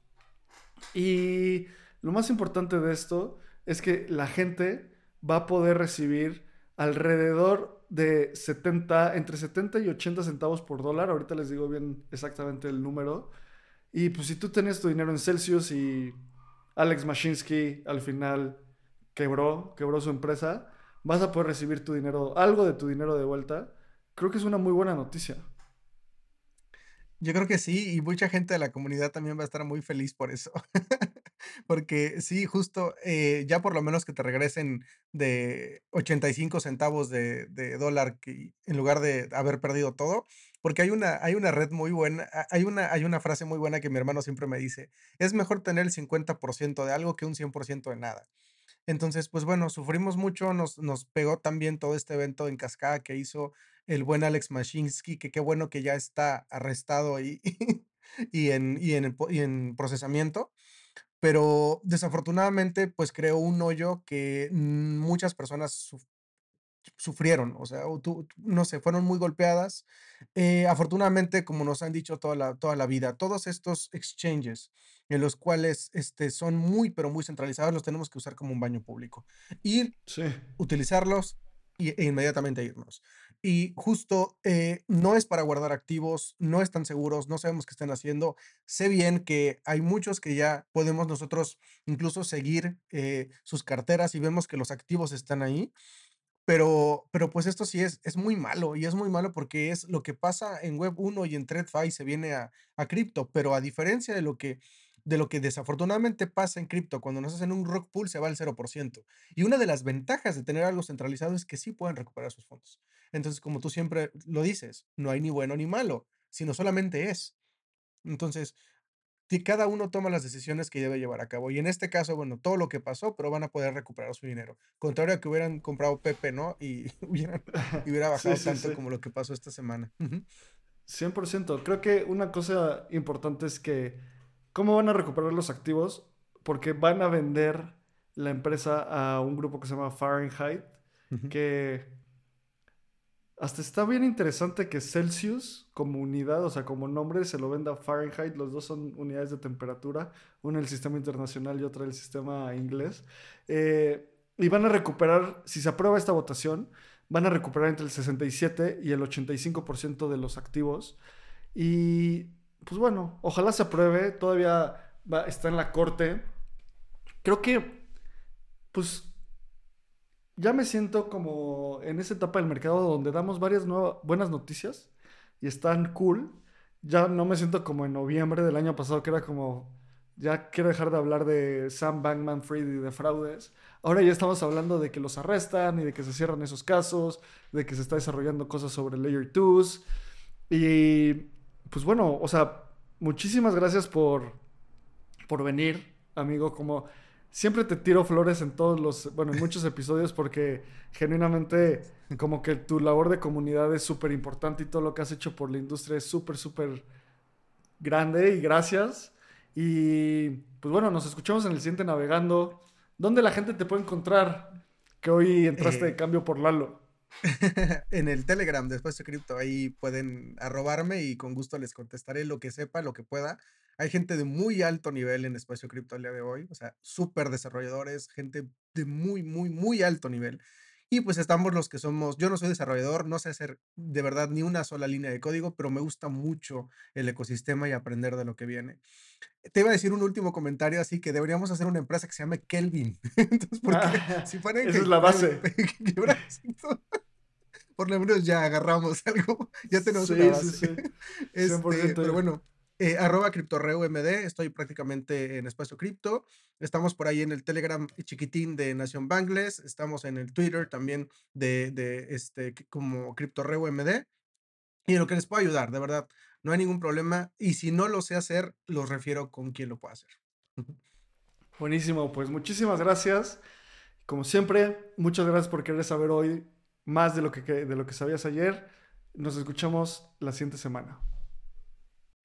Y lo más importante de esto es que la gente va a poder recibir alrededor de 70, entre 70 y 80 centavos por dólar. Ahorita les digo bien exactamente el número. Y pues si tú tenías tu dinero en Celsius y Alex Mashinsky al final quebró, quebró su empresa, vas a poder recibir tu dinero, algo de tu dinero de vuelta. Creo que es una muy buena noticia. Yo creo que sí, y mucha gente de la comunidad también va a estar muy feliz por eso. Porque sí, justo, eh, ya por lo menos que te regresen de 85 centavos de, de dólar que, en lugar de haber perdido todo, porque hay una, hay una red muy buena, hay una, hay una frase muy buena que mi hermano siempre me dice, es mejor tener el 50% de algo que un 100% de nada. Entonces, pues bueno, sufrimos mucho, nos, nos pegó también todo este evento en cascada que hizo el buen Alex Mashinsky, que qué bueno que ya está arrestado y, y, en, y, en, y en procesamiento, pero desafortunadamente pues creó un hoyo que muchas personas suf- sufrieron, o sea, tú- no sé, fueron muy golpeadas. Eh, afortunadamente, como nos han dicho toda la, toda la vida, todos estos exchanges en los cuales este, son muy, pero muy centralizados, los tenemos que usar como un baño público. Ir Sí. utilizarlos y- e inmediatamente irnos. Y justo eh, no es para guardar activos, no están seguros, no sabemos qué están haciendo. Sé bien que hay muchos que ya podemos nosotros incluso seguir eh, sus carteras y vemos que los activos están ahí, pero, pero pues esto sí es, es muy malo y es muy malo porque es lo que pasa en Web 1 y en TradFi se viene a, a cripto, pero a diferencia de lo que, de lo que desafortunadamente pasa en cripto, cuando nos hacen un rock pool se va al cero por ciento Y una de las ventajas de tener algo centralizado es que sí pueden recuperar sus fondos. Entonces, como tú siempre lo dices, no hay ni bueno ni malo, sino solamente es. Entonces, cada uno toma las decisiones que debe llevar a cabo. Y en este caso, bueno, todo lo que pasó, pero van a poder recuperar su dinero. Contrario a que hubieran comprado Pepe, ¿no? Y, hubieran, y hubiera bajado sí, tanto sí. como lo que pasó esta semana. Ujú. 100%. Creo que una cosa importante es que cómo van a recuperar los activos, porque van a vender la empresa a un grupo que se llama Fahrenheit, Ujú. que hasta está bien interesante que Celsius como unidad, o sea, como nombre, se lo venda a Fahrenheit. Los dos son unidades de temperatura, una el sistema internacional y otra el sistema inglés. Eh, y van a recuperar, si se aprueba esta votación, van a recuperar entre el 67 y el 85% de los activos. Y pues bueno, ojalá se apruebe. Todavía está en la corte. Creo que, pues, ya me siento como en esa etapa del mercado donde damos varias nuevas, buenas noticias y están cool. Ya no me siento como en noviembre del año pasado, que era como, ya quiero dejar de hablar de Sam Bankman Fried y de fraudes. Ahora ya estamos hablando de que los arrestan y de que se cierran esos casos, de que se está desarrollando cosas sobre Layer 2. Y pues bueno, o sea, muchísimas gracias por, por venir, amigo. Como siempre te tiro flores en todos los, bueno, en muchos episodios porque genuinamente como que tu labor de comunidad es súper importante y todo lo que has hecho por la industria es súper, súper grande y gracias. Y pues bueno, nos escuchamos en el siguiente navegando. ¿Dónde la gente te puede encontrar? Que hoy entraste Eh, de cambio por Lalo. en el Telegram de Espacio Cripto, ahí pueden arrobarme y con gusto les contestaré lo que sepa, lo que pueda. Hay gente de muy alto nivel en Espacio Cripto al día de hoy, o sea, súper desarrolladores, gente de muy, muy, muy alto nivel. Y pues estamos los que somos, yo no soy desarrollador, no sé hacer de verdad ni una sola línea de código, pero me gusta mucho el ecosistema y aprender de lo que viene. Te iba a decir un último comentario, así que deberíamos hacer una empresa que se llame Kelvin. Entonces, porque Ah, si fueran esa que, es la base. que todo, por lo menos ya agarramos algo, ya tenemos Sí, una sí, base. sí. Este, 100%. pero bueno, eh, arroba criptorreumd, estoy prácticamente en espacio cripto. Estamos por ahí en el Telegram chiquitín de Nación Bangles, estamos en el Twitter también de, de este como criptorreumd. Y en lo que les puedo ayudar, de verdad, no hay ningún problema. Y si no lo sé hacer, los refiero con quien lo pueda hacer. Buenísimo, pues muchísimas gracias. Como siempre, muchas gracias por querer saber hoy más de lo que, de lo que sabías ayer. Nos escuchamos la siguiente semana.